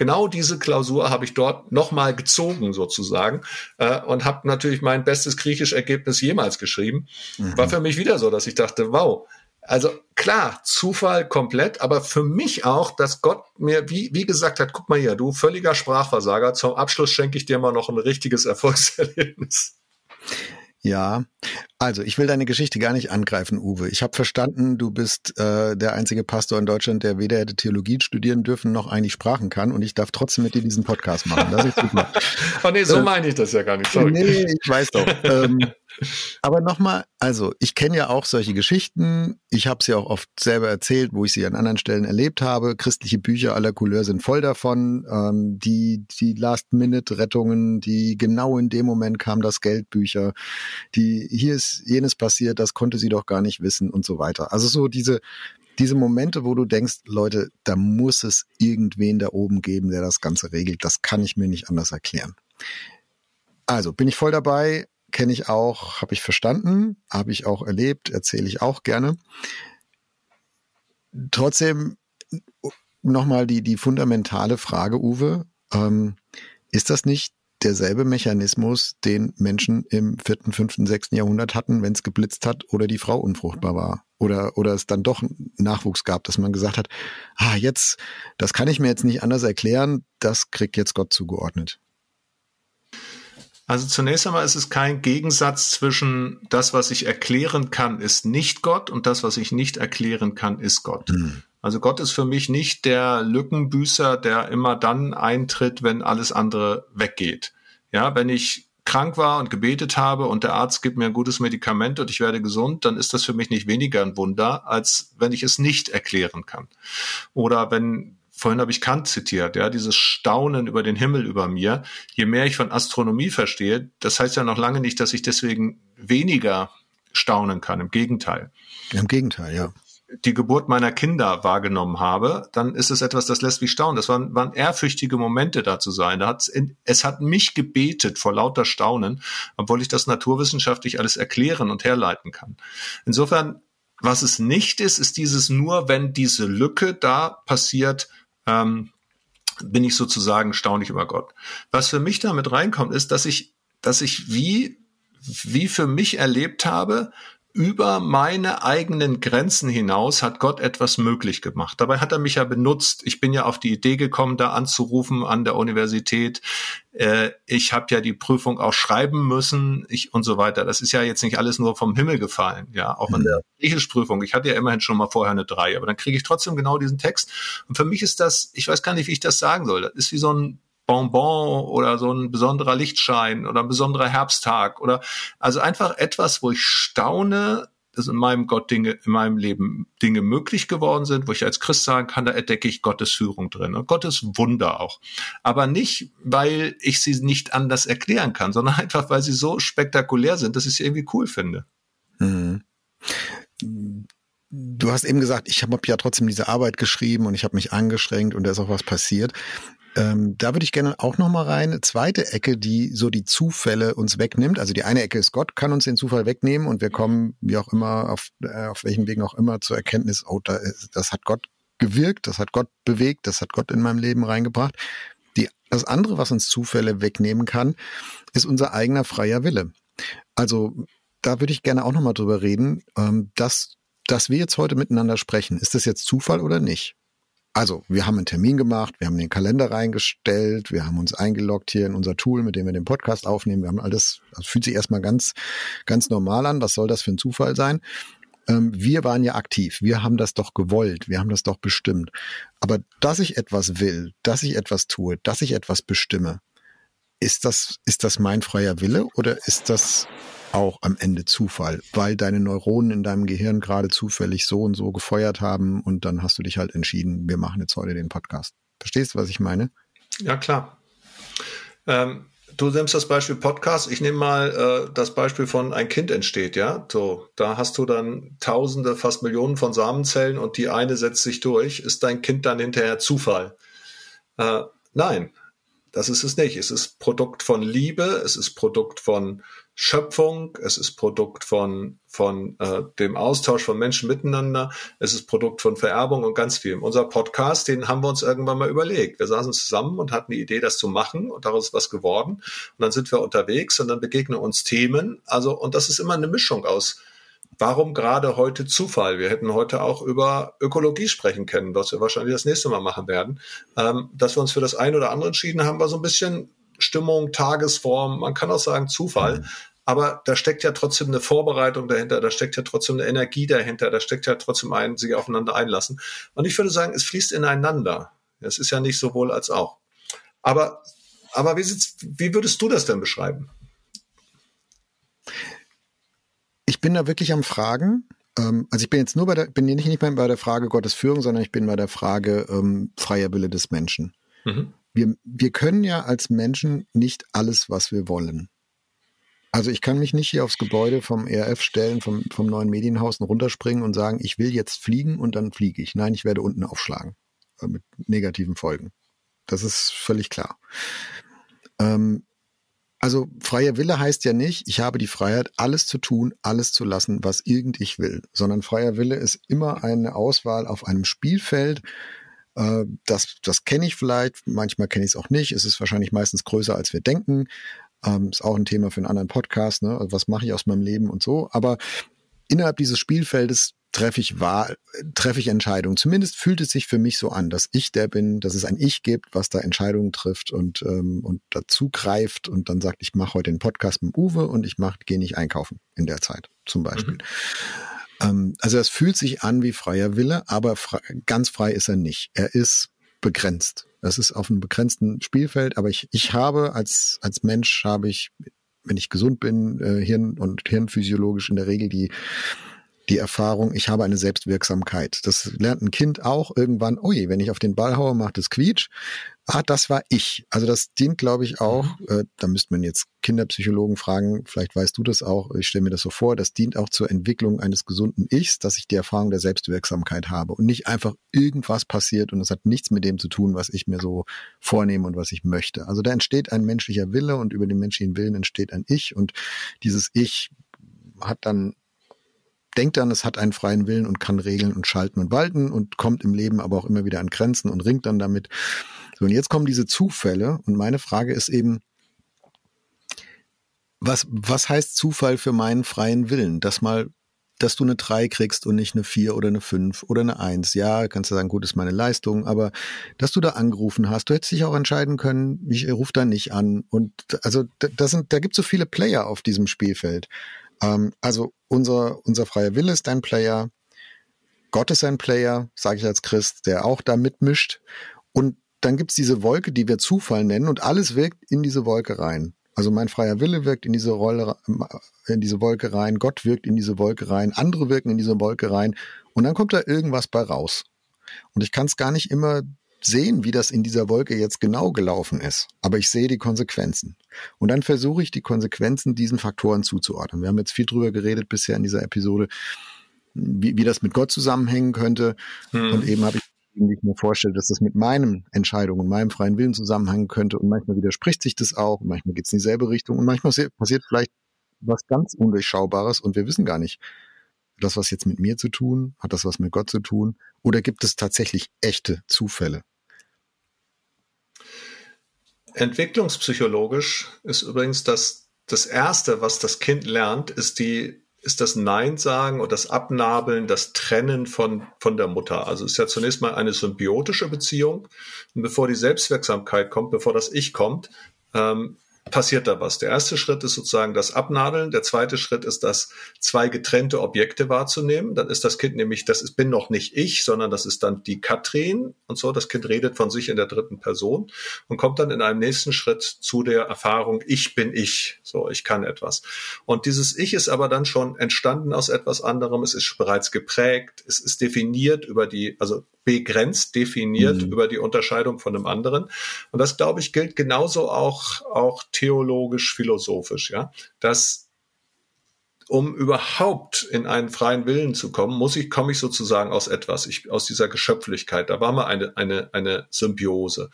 Genau diese Klausur habe ich dort nochmal gezogen sozusagen äh, und habe natürlich mein bestes Griechisch-Ergebnis jemals geschrieben. Mhm. War für mich wieder so, dass ich dachte, wow, also klar, Zufall komplett, aber für mich auch, dass Gott mir, wie, wie gesagt hat, guck mal hier, du völliger Sprachversager, zum Abschluss schenke ich dir mal noch ein richtiges (laughs) Erfolgserlebnis. Ja, also ich will deine Geschichte gar nicht angreifen, Uwe. Ich habe verstanden, du bist äh, der einzige Pastor in Deutschland, der weder hätte Theologie studieren dürfen noch eigentlich Sprachen kann und ich darf trotzdem mit dir diesen Podcast machen. Das ist super. (laughs) oh nee, so äh, meine ich das ja gar nicht. Sorry. Nee, ich weiß doch. ähm, aber nochmal, also ich kenne ja auch solche Geschichten. Ich habe sie auch oft selber erzählt, wo ich sie an anderen Stellen erlebt habe. Christliche Bücher aller Couleur sind voll davon. Ähm, die die Last-Minute-Rettungen, die genau in dem Moment kam das Geldbücher, die hier ist jenes passiert, das konnte sie doch gar nicht wissen und so weiter. Also so diese diese Momente, wo du denkst, Leute, da muss es irgendwen da oben geben, der das Ganze regelt. Das kann ich mir nicht anders erklären. Also bin ich voll dabei kenne ich auch, habe ich verstanden, habe ich auch erlebt, erzähle ich auch gerne. Trotzdem nochmal die, die fundamentale Frage, Uwe, ähm, ist das nicht derselbe Mechanismus, den Menschen im vierten, fünften, sechsten Jahrhundert hatten, wenn es geblitzt hat oder die Frau unfruchtbar war? oder, oder es dann doch Nachwuchs gab, dass man gesagt hat, ah, jetzt, das kann ich mir jetzt nicht anders erklären, das kriegt jetzt Gott zugeordnet? Also zunächst einmal ist es kein Gegensatz zwischen das, was ich erklären kann, ist nicht Gott und das, was ich nicht erklären kann, ist Gott. Hm. Also Gott ist für mich nicht der Lückenbüßer, der immer dann eintritt, wenn alles andere weggeht. Ja, wenn ich krank war und gebetet habe und der Arzt gibt mir ein gutes Medikament und ich werde gesund, dann ist das für mich nicht weniger ein Wunder, als wenn ich es nicht erklären kann. Oder wenn vorhin habe ich Kant zitiert, ja, dieses Staunen über den Himmel über mir. Je mehr ich von Astronomie verstehe, das heißt ja noch lange nicht, dass ich deswegen weniger staunen kann. Im Gegenteil. Im Gegenteil, ja. Die Geburt meiner Kinder wahrgenommen habe, dann ist es etwas, das lässt mich staunen. Das waren, waren ehrfürchtige Momente da zu sein. Da hat's in, es hat mich gebetet vor lauter Staunen, obwohl ich das naturwissenschaftlich alles erklären und herleiten kann. Insofern, was es nicht ist, ist dieses nur, wenn diese Lücke da passiert, ähm, bin ich sozusagen staunig über Gott. Was für mich damit reinkommt, ist, dass ich, dass ich wie, wie für mich erlebt habe, über meine eigenen Grenzen hinaus hat Gott etwas möglich gemacht. Dabei hat er mich ja benutzt. Ich bin ja auf die Idee gekommen, da anzurufen an der Universität. Äh, ich habe ja die Prüfung auch schreiben müssen ich, und so weiter. Das ist ja jetzt nicht alles nur vom Himmel gefallen. Ja, auch in der Griechischprüfung. Ich hatte ja immerhin schon mal vorher eine drei, aber dann kriege ich trotzdem genau diesen Text. Und für mich ist das, ich weiß gar nicht, wie ich das sagen soll. Das ist wie so ein Bonbon oder so ein besonderer Lichtschein oder ein besonderer Herbsttag oder also einfach etwas, wo ich staune, dass in meinem Gott Dinge, in meinem Leben Dinge möglich geworden sind, wo ich als Christ sagen kann, da entdecke ich Gottes Führung drin und Gottes Wunder auch. Aber nicht, weil ich sie nicht anders erklären kann, sondern (laughs) einfach, weil sie so spektakulär sind, dass ich sie irgendwie cool finde. Mhm. Du hast eben gesagt, ich habe ja trotzdem diese Arbeit geschrieben und ich habe mich angestrengt und da ist auch was passiert. Ähm, da würde ich gerne auch noch mal rein. Zweite Ecke, die so die Zufälle uns wegnimmt. Also die eine Ecke ist Gott kann uns den Zufall wegnehmen und wir kommen wie auch immer auf, äh, auf welchen Wegen auch immer zur Erkenntnis, oh, da ist, das hat Gott gewirkt, das hat Gott bewegt, das hat Gott in meinem Leben reingebracht. Die, das andere, was uns Zufälle wegnehmen kann, ist unser eigener freier Wille. Also da würde ich gerne auch noch mal drüber reden, ähm, dass dass wir jetzt heute miteinander sprechen. Ist das jetzt Zufall oder nicht? Also, wir haben einen Termin gemacht, wir haben den Kalender reingestellt, wir haben uns eingeloggt hier in unser Tool, mit dem wir den Podcast aufnehmen. Wir haben alles, das fühlt sich erstmal ganz, ganz normal an. Was soll das für ein Zufall sein? Ähm, wir waren ja aktiv. Wir haben das doch gewollt. Wir haben das doch bestimmt. Aber dass ich etwas will, dass ich etwas tue, dass ich etwas bestimme, ist das, ist das mein freier Wille oder ist das auch am Ende Zufall, weil deine Neuronen in deinem Gehirn gerade zufällig so und so gefeuert haben und dann hast du dich halt entschieden, wir machen jetzt heute den Podcast. Verstehst du, was ich meine? Ja, klar. Ähm, du nimmst das Beispiel Podcast. Ich nehme mal äh, das Beispiel von ein Kind entsteht, ja. So, da hast du dann Tausende, fast Millionen von Samenzellen und die eine setzt sich durch. Ist dein Kind dann hinterher Zufall? Äh, nein, das ist es nicht. Es ist Produkt von Liebe, es ist Produkt von Schöpfung, es ist Produkt von, von äh, dem Austausch von Menschen miteinander, es ist Produkt von Vererbung und ganz viel. Unser Podcast, den haben wir uns irgendwann mal überlegt. Wir saßen zusammen und hatten die Idee, das zu machen und daraus ist was geworden. Und dann sind wir unterwegs und dann begegnen uns Themen. Also, und das ist immer eine Mischung aus warum gerade heute Zufall? Wir hätten heute auch über Ökologie sprechen können, was wir wahrscheinlich das nächste Mal machen werden. Ähm, dass wir uns für das eine oder andere entschieden haben, war so ein bisschen Stimmung, Tagesform, man kann auch sagen Zufall. Aber da steckt ja trotzdem eine Vorbereitung dahinter, da steckt ja trotzdem eine Energie dahinter, da steckt ja trotzdem ein, sich aufeinander einlassen. Und ich würde sagen, es fließt ineinander. Es ist ja nicht sowohl als auch. Aber, aber wie, wie würdest du das denn beschreiben? Ich bin da wirklich am Fragen. Ähm, also ich bin jetzt nur bei der, bin nicht, nicht mehr bei der Frage Gottes Führung, sondern ich bin bei der Frage ähm, freier Wille des Menschen. Mhm. Wir, wir können ja als Menschen nicht alles, was wir wollen. Also ich kann mich nicht hier aufs Gebäude vom ERF stellen, vom, vom neuen Medienhaus runterspringen und sagen, ich will jetzt fliegen und dann fliege ich. Nein, ich werde unten aufschlagen. Äh, mit negativen Folgen. Das ist völlig klar. Ähm, also freier Wille heißt ja nicht, ich habe die Freiheit, alles zu tun, alles zu lassen, was irgend ich will, sondern freier Wille ist immer eine Auswahl auf einem Spielfeld. Äh, das, das kenne ich vielleicht, manchmal kenne ich es auch nicht. Es ist wahrscheinlich meistens größer, als wir denken. Ähm, ist auch ein Thema für einen anderen Podcast. Ne? Also was mache ich aus meinem Leben und so. Aber innerhalb dieses Spielfeldes treffe ich Wahl, treffe ich Entscheidungen. Zumindest fühlt es sich für mich so an, dass ich der bin, dass es ein Ich gibt, was da Entscheidungen trifft und ähm, und dazu greift und dann sagt, ich mache heute den Podcast mit Uwe und ich mach, gehe nicht einkaufen in der Zeit zum Beispiel. Mhm. Ähm, also es fühlt sich an wie freier Wille, aber frei, ganz frei ist er nicht. Er ist begrenzt. Das ist auf einem begrenzten Spielfeld, aber ich, ich habe als, als Mensch habe ich, wenn ich gesund bin, äh, Hirn und hirnphysiologisch in der Regel die die Erfahrung, ich habe eine Selbstwirksamkeit. Das lernt ein Kind auch irgendwann, ui, wenn ich auf den Ball haue, macht es quietsch. Ah, das war ich. Also das dient, glaube ich, auch, mhm. äh, da müsste man jetzt Kinderpsychologen fragen, vielleicht weißt du das auch, ich stelle mir das so vor, das dient auch zur Entwicklung eines gesunden Ichs, dass ich die Erfahrung der Selbstwirksamkeit habe und nicht einfach irgendwas passiert und es hat nichts mit dem zu tun, was ich mir so vornehme und was ich möchte. Also da entsteht ein menschlicher Wille und über den menschlichen Willen entsteht ein Ich und dieses Ich hat dann denkt dann, es hat einen freien Willen und kann regeln und schalten und walten und kommt im Leben aber auch immer wieder an Grenzen und ringt dann damit. So, und jetzt kommen diese Zufälle und meine Frage ist eben, was, was heißt Zufall für meinen freien Willen? Dass mal, dass du eine 3 kriegst und nicht eine 4 oder eine 5 oder eine 1. Ja, kannst du sagen, gut, ist meine Leistung, aber dass du da angerufen hast, du hättest dich auch entscheiden können, ich rufe da nicht an. Und also da, sind, da gibt es so viele Player auf diesem Spielfeld. Ähm, also unser, unser freier Wille ist ein Player, Gott ist ein Player, sage ich als Christ, der auch da mitmischt. Und dann gibt's diese Wolke, die wir Zufall nennen, und alles wirkt in diese Wolke rein. Also mein freier Wille wirkt in diese Rolle, in diese Wolke rein, Gott wirkt in diese Wolke rein, andere wirken in diese Wolke rein, und dann kommt da irgendwas bei raus. Und ich kann es gar nicht immer sehen, wie das in dieser Wolke jetzt genau gelaufen ist, aber ich sehe die Konsequenzen. Und dann versuche ich die Konsequenzen diesen Faktoren zuzuordnen. Wir haben jetzt viel drüber geredet bisher in dieser Episode, wie, wie das mit Gott zusammenhängen könnte. Hm. Und eben habe ich wie ich mir vorstelle, dass das mit meinen Entscheidungen, meinem freien Willen zusammenhängen könnte. Und manchmal widerspricht sich das auch, manchmal geht es in dieselbe Richtung und manchmal passiert vielleicht was ganz Undurchschaubares und wir wissen gar nicht, das was jetzt mit mir zu tun, hat das was mit Gott zu tun oder gibt es tatsächlich echte Zufälle? Entwicklungspsychologisch ist übrigens das, das erste, was das Kind lernt, ist die, ist das Nein sagen und das Abnabeln, das Trennen von, von der Mutter. Also es ist ja zunächst mal eine symbiotische Beziehung. Und bevor die Selbstwirksamkeit kommt, bevor das Ich kommt, ähm, passiert da was. Der erste Schritt ist sozusagen das Abnadeln. Der zweite Schritt ist das, zwei getrennte Objekte wahrzunehmen. Dann ist das Kind nämlich, das ist, bin noch nicht ich, sondern das ist dann die Katrin und so. Das Kind redet von sich in der dritten Person und kommt dann in einem nächsten Schritt zu der Erfahrung, ich bin ich. So, ich kann etwas. Und dieses Ich ist aber dann schon entstanden aus etwas anderem. Es ist bereits geprägt. Es ist definiert über die, also begrenzt definiert mhm. über die Unterscheidung von einem anderen. Und das, glaube ich, gilt genauso auch, auch theologisch, philosophisch, ja, dass um überhaupt in einen freien Willen zu kommen, muss ich, komme ich sozusagen aus etwas, ich, aus dieser Geschöpflichkeit. Da war mal eine, eine, eine Symbiose.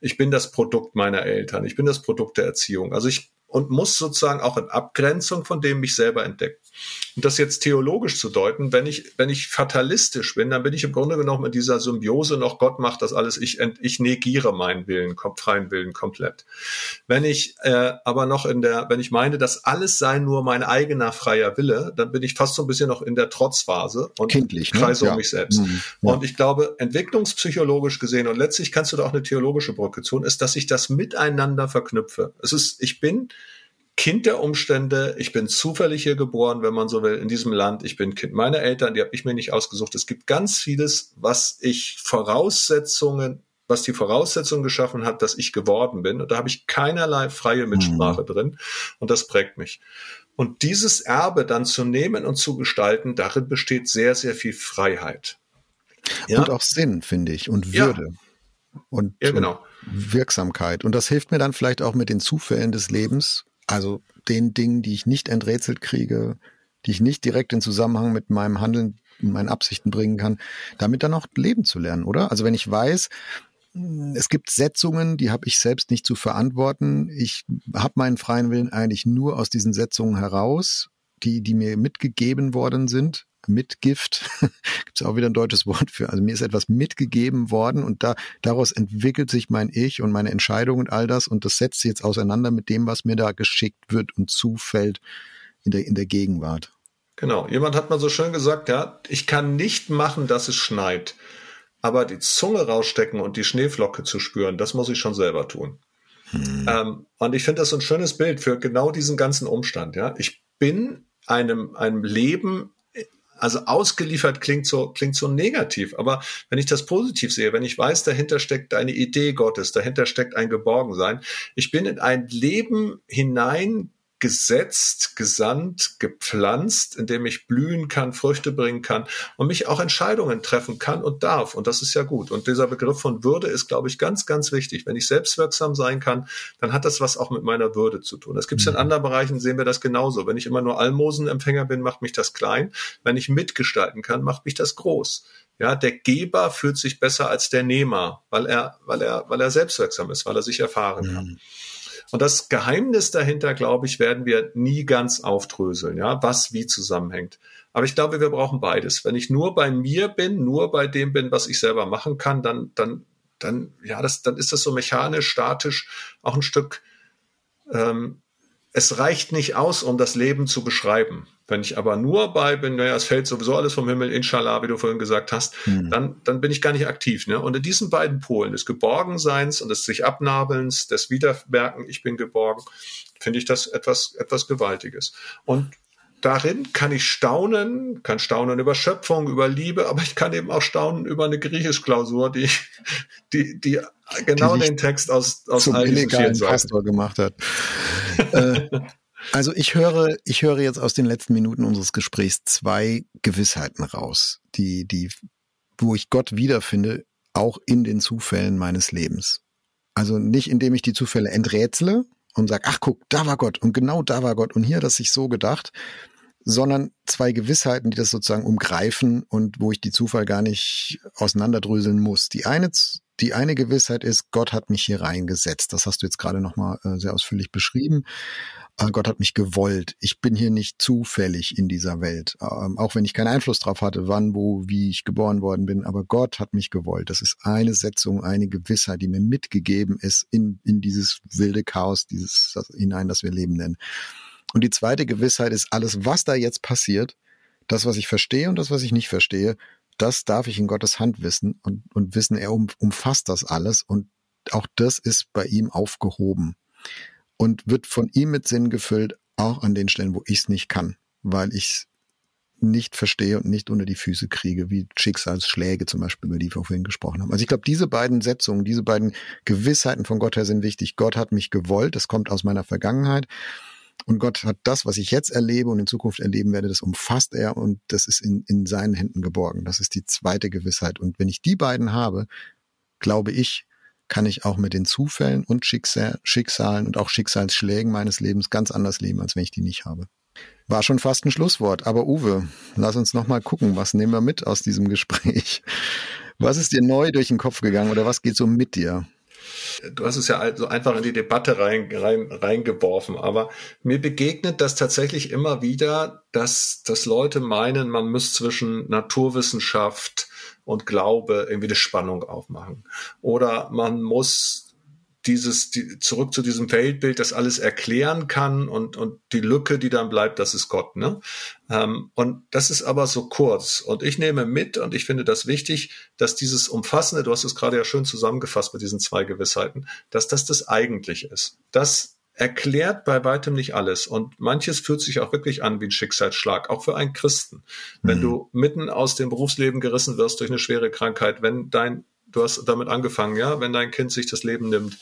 Ich bin das Produkt meiner Eltern. Ich bin das Produkt der Erziehung. Also ich und muss sozusagen auch in Abgrenzung von dem mich selber entdecken. Und das jetzt theologisch zu deuten, wenn ich, wenn ich fatalistisch bin, dann bin ich im Grunde genommen in dieser Symbiose noch, Gott macht das alles, ich, ich negiere meinen Willen, freien Willen komplett. Wenn ich äh, aber noch in der, wenn ich meine, das alles sei nur mein eigener freier Wille, dann bin ich fast so ein bisschen noch in der Trotzphase und Kindlich, ne? kreise um ja. mich selbst. Mhm, ja. Und ich glaube, entwicklungspsychologisch gesehen, und letztlich kannst du da auch eine theologische Brücke tun, ist, dass ich das miteinander verknüpfe. Es ist, ich bin Kind der Umstände. Ich bin zufällig hier geboren, wenn man so will, in diesem Land. Ich bin Kind meiner Eltern, die habe ich mir nicht ausgesucht. Es gibt ganz vieles, was ich Voraussetzungen, was die Voraussetzungen geschaffen hat, dass ich geworden bin. Und da habe ich keinerlei freie Mitsprache mhm. drin. Und das prägt mich. Und dieses Erbe dann zu nehmen und zu gestalten, darin besteht sehr, sehr viel Freiheit. Ja? Und auch Sinn, finde ich, und Würde. Ja. Und, ja, genau. Und Wirksamkeit. Und das hilft mir dann vielleicht auch mit den Zufällen des Lebens also den Dingen, die ich nicht enträtselt kriege, die ich nicht direkt in Zusammenhang mit meinem Handeln meinen Absichten bringen kann, damit dann auch leben zu lernen, oder? Also wenn ich weiß, es gibt Setzungen, die habe ich selbst nicht zu verantworten. Ich habe meinen freien Willen eigentlich nur aus diesen Setzungen heraus, die, die mir mitgegeben worden sind. Mitgift, (laughs) gibt es auch wieder ein deutsches Wort für. Also mir ist etwas mitgegeben worden und da daraus entwickelt sich mein Ich und meine Entscheidung und all das und das setzt sich jetzt auseinander mit dem, was mir da geschickt wird und zufällt in der in der Gegenwart. Genau. Jemand hat mal so schön gesagt, ja, ich kann nicht machen, dass es schneit. Aber die Zunge rausstecken und die Schneeflocke zu spüren, das muss ich schon selber tun. Hm. Ähm, und ich finde das so ein schönes Bild für genau diesen ganzen Umstand. Ja, ich bin einem, einem Leben also ausgeliefert klingt so, klingt so negativ. Aber wenn ich das positiv sehe, wenn ich weiß, dahinter steckt eine Idee Gottes, dahinter steckt ein Geborgensein, ich bin in ein Leben hinein gesetzt, gesandt, gepflanzt, indem ich blühen kann, Früchte bringen kann und mich auch Entscheidungen treffen kann und darf. Und das ist ja gut. Und dieser Begriff von Würde ist, glaube ich, ganz, ganz wichtig. Wenn ich selbstwirksam sein kann, dann hat das was auch mit meiner Würde zu tun. Das gibt es in mhm. anderen Bereichen, sehen wir das genauso. Wenn ich immer nur Almosenempfänger bin, macht mich das klein. Wenn ich mitgestalten kann, macht mich das groß. Ja, der Geber fühlt sich besser als der Nehmer, weil er, weil er, weil er selbstwirksam ist, weil er sich erfahren kann. Und das Geheimnis dahinter, glaube ich, werden wir nie ganz aufdröseln, ja, was wie zusammenhängt. Aber ich glaube, wir brauchen beides. Wenn ich nur bei mir bin, nur bei dem bin, was ich selber machen kann, dann, dann, dann, ja, das, dann ist das so mechanisch, statisch, auch ein Stück ähm, es reicht nicht aus, um das Leben zu beschreiben. Wenn ich aber nur bei bin, naja, es fällt sowieso alles vom Himmel, inshallah, wie du vorhin gesagt hast, mhm. dann, dann bin ich gar nicht aktiv. Ne? Und in diesen beiden Polen, des Geborgenseins und des sich Abnabelns, des Wiedermerken, ich bin geborgen, finde ich das etwas, etwas Gewaltiges. Und darin kann ich staunen, kann staunen über Schöpfung, über Liebe, aber ich kann eben auch staunen über eine Griechisch-Klausur, die, die, die genau die den Text aus, aus zum illegalen Pastor gemacht hat. äh, (laughs) also ich höre, ich höre jetzt aus den letzten Minuten unseres Gesprächs zwei Gewissheiten raus, die, die, wo ich Gott wiederfinde, auch in den Zufällen meines Lebens. Also nicht, indem ich die Zufälle enträtsle und sage, ach guck, da war Gott und genau da war Gott und hier hat er sich so gedacht, sondern zwei Gewissheiten, die das sozusagen umgreifen und wo ich die Zufall gar nicht auseinanderdröseln muss. Die eine, die eine Gewissheit ist, Gott hat mich hier reingesetzt. Das hast du jetzt gerade nochmal äh, sehr ausführlich beschrieben. Äh, Gott hat mich gewollt. Ich bin hier nicht zufällig in dieser Welt, ähm, auch wenn ich keinen Einfluss drauf hatte, wann, wo, wie ich geboren worden bin. Aber Gott hat mich gewollt. Das ist eine Setzung, eine Gewissheit, die mir mitgegeben ist in, in dieses wilde Chaos, dieses hinein, das wir Leben nennen. Und die zweite Gewissheit ist, alles, was da jetzt passiert, das, was ich verstehe und das, was ich nicht verstehe, das darf ich in Gottes Hand wissen und, und wissen, er um, umfasst das alles und auch das ist bei ihm aufgehoben und wird von ihm mit Sinn gefüllt, auch an den Stellen, wo ich es nicht kann, weil ich es nicht verstehe und nicht unter die Füße kriege, wie Schicksalsschläge zum Beispiel, über die wir vorhin gesprochen haben. Also ich glaube, diese beiden Setzungen, diese beiden Gewissheiten von Gott her sind wichtig. Gott hat mich gewollt, das kommt aus meiner Vergangenheit und Gott hat das, was ich jetzt erlebe und in Zukunft erleben werde, das umfasst er und das ist in, in seinen Händen geborgen. Das ist die zweite Gewissheit. Und wenn ich die beiden habe, glaube ich, kann ich auch mit den Zufällen und Schicksal, Schicksalen und auch Schicksalsschlägen meines Lebens ganz anders leben, als wenn ich die nicht habe. War schon fast ein Schlusswort, aber Uwe, lass uns noch mal gucken, was nehmen wir mit aus diesem Gespräch? Was ist dir neu durch den Kopf gegangen oder was geht so mit dir? du hast es ja so einfach in die Debatte rein, rein, reingeworfen, aber mir begegnet das tatsächlich immer wieder, dass, dass Leute meinen, man muss zwischen Naturwissenschaft und Glaube irgendwie eine Spannung aufmachen. Oder man muss dieses, die, zurück zu diesem Weltbild, das alles erklären kann und, und die Lücke, die dann bleibt, das ist Gott. Ne? Ähm, und das ist aber so kurz. Und ich nehme mit und ich finde das wichtig, dass dieses Umfassende, du hast es gerade ja schön zusammengefasst mit diesen zwei Gewissheiten, dass das das eigentlich ist. Das erklärt bei weitem nicht alles. Und manches fühlt sich auch wirklich an wie ein Schicksalsschlag, auch für einen Christen. Wenn mhm. du mitten aus dem Berufsleben gerissen wirst durch eine schwere Krankheit, wenn dein du hast damit angefangen, ja, wenn dein Kind sich das Leben nimmt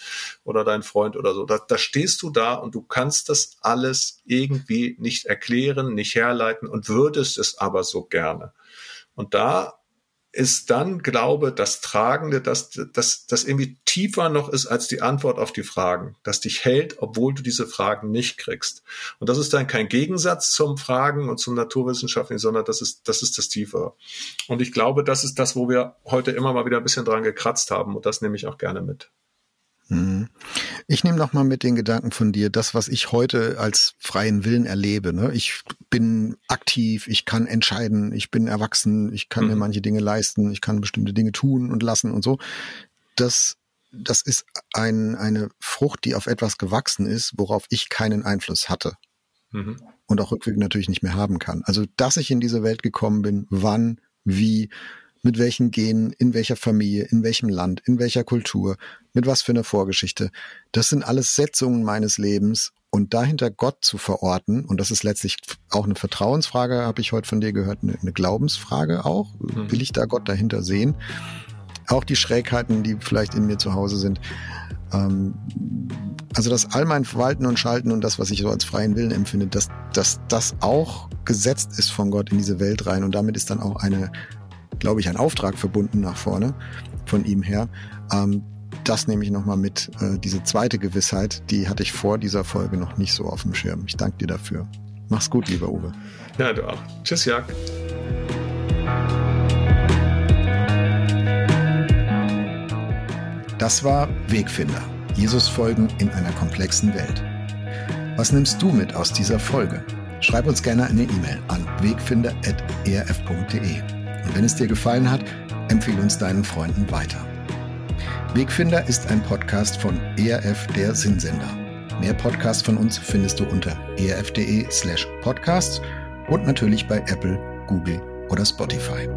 oder dein Freund oder so, da, da stehst du da und du kannst das alles irgendwie nicht erklären, nicht herleiten und würdest es aber so gerne. Und da ist dann Glaube das Tragende, dass das, das irgendwie tiefer noch ist als die Antwort auf die Fragen, das dich hält, obwohl du diese Fragen nicht kriegst. Und das ist dann kein Gegensatz zum Fragen und zum Naturwissenschaften, sondern das ist, das ist das Tiefere. Und ich glaube, das ist das, wo wir heute immer mal wieder ein bisschen dran gekratzt haben und das nehme ich auch gerne mit. Mhm. Ich nehme noch mal mit den Gedanken von dir, das, was ich heute als freien Willen erlebe. Ne? Ich bin aktiv, ich kann entscheiden, ich bin erwachsen, ich kann mhm. mir manche Dinge leisten, ich kann bestimmte Dinge tun und lassen und so. Das, das ist ein, eine Frucht, die auf etwas gewachsen ist, worauf ich keinen Einfluss hatte. mhm. und auch rückwirkend natürlich nicht mehr haben kann. Also, dass ich in diese Welt gekommen bin, wann, wie, mit welchen Genen, in welcher Familie, in welchem Land, in welcher Kultur, mit was für einer Vorgeschichte. Das sind alles Setzungen meines Lebens und dahinter Gott zu verorten, und das ist letztlich auch eine Vertrauensfrage, habe ich heute von dir gehört, eine, Glaubensfrage auch. Mhm. Will ich da Gott dahinter sehen? Auch die Schrägheiten, die vielleicht in mir zu Hause sind. Ähm, also dass all mein Verwalten und Schalten und das, was ich so als freien Willen empfinde, dass, dass das auch gesetzt ist von Gott in diese Welt rein. Und damit ist dann auch eine, glaube ich, ein Auftrag verbunden nach vorne von ihm her. Ähm, das nehme ich nochmal mit. Äh, diese zweite Gewissheit, die hatte ich vor dieser Folge noch nicht so auf dem Schirm. Ich danke dir dafür. Mach's gut, lieber Uwe. Ja, du auch. Tschüss, Jörg. Das war Wegfinder. Jesus folgen in einer komplexen Welt. Was nimmst du mit aus dieser Folge? Schreib uns gerne eine E-Mail an wegfinder.erf.de. Und wenn es dir gefallen hat, empfehle uns deinen Freunden weiter. Wegfinder ist ein Podcast von ERF der Sinnsender. Mehr Podcasts von uns findest du unter erf.de slash podcasts und natürlich bei Apple, Google oder Spotify.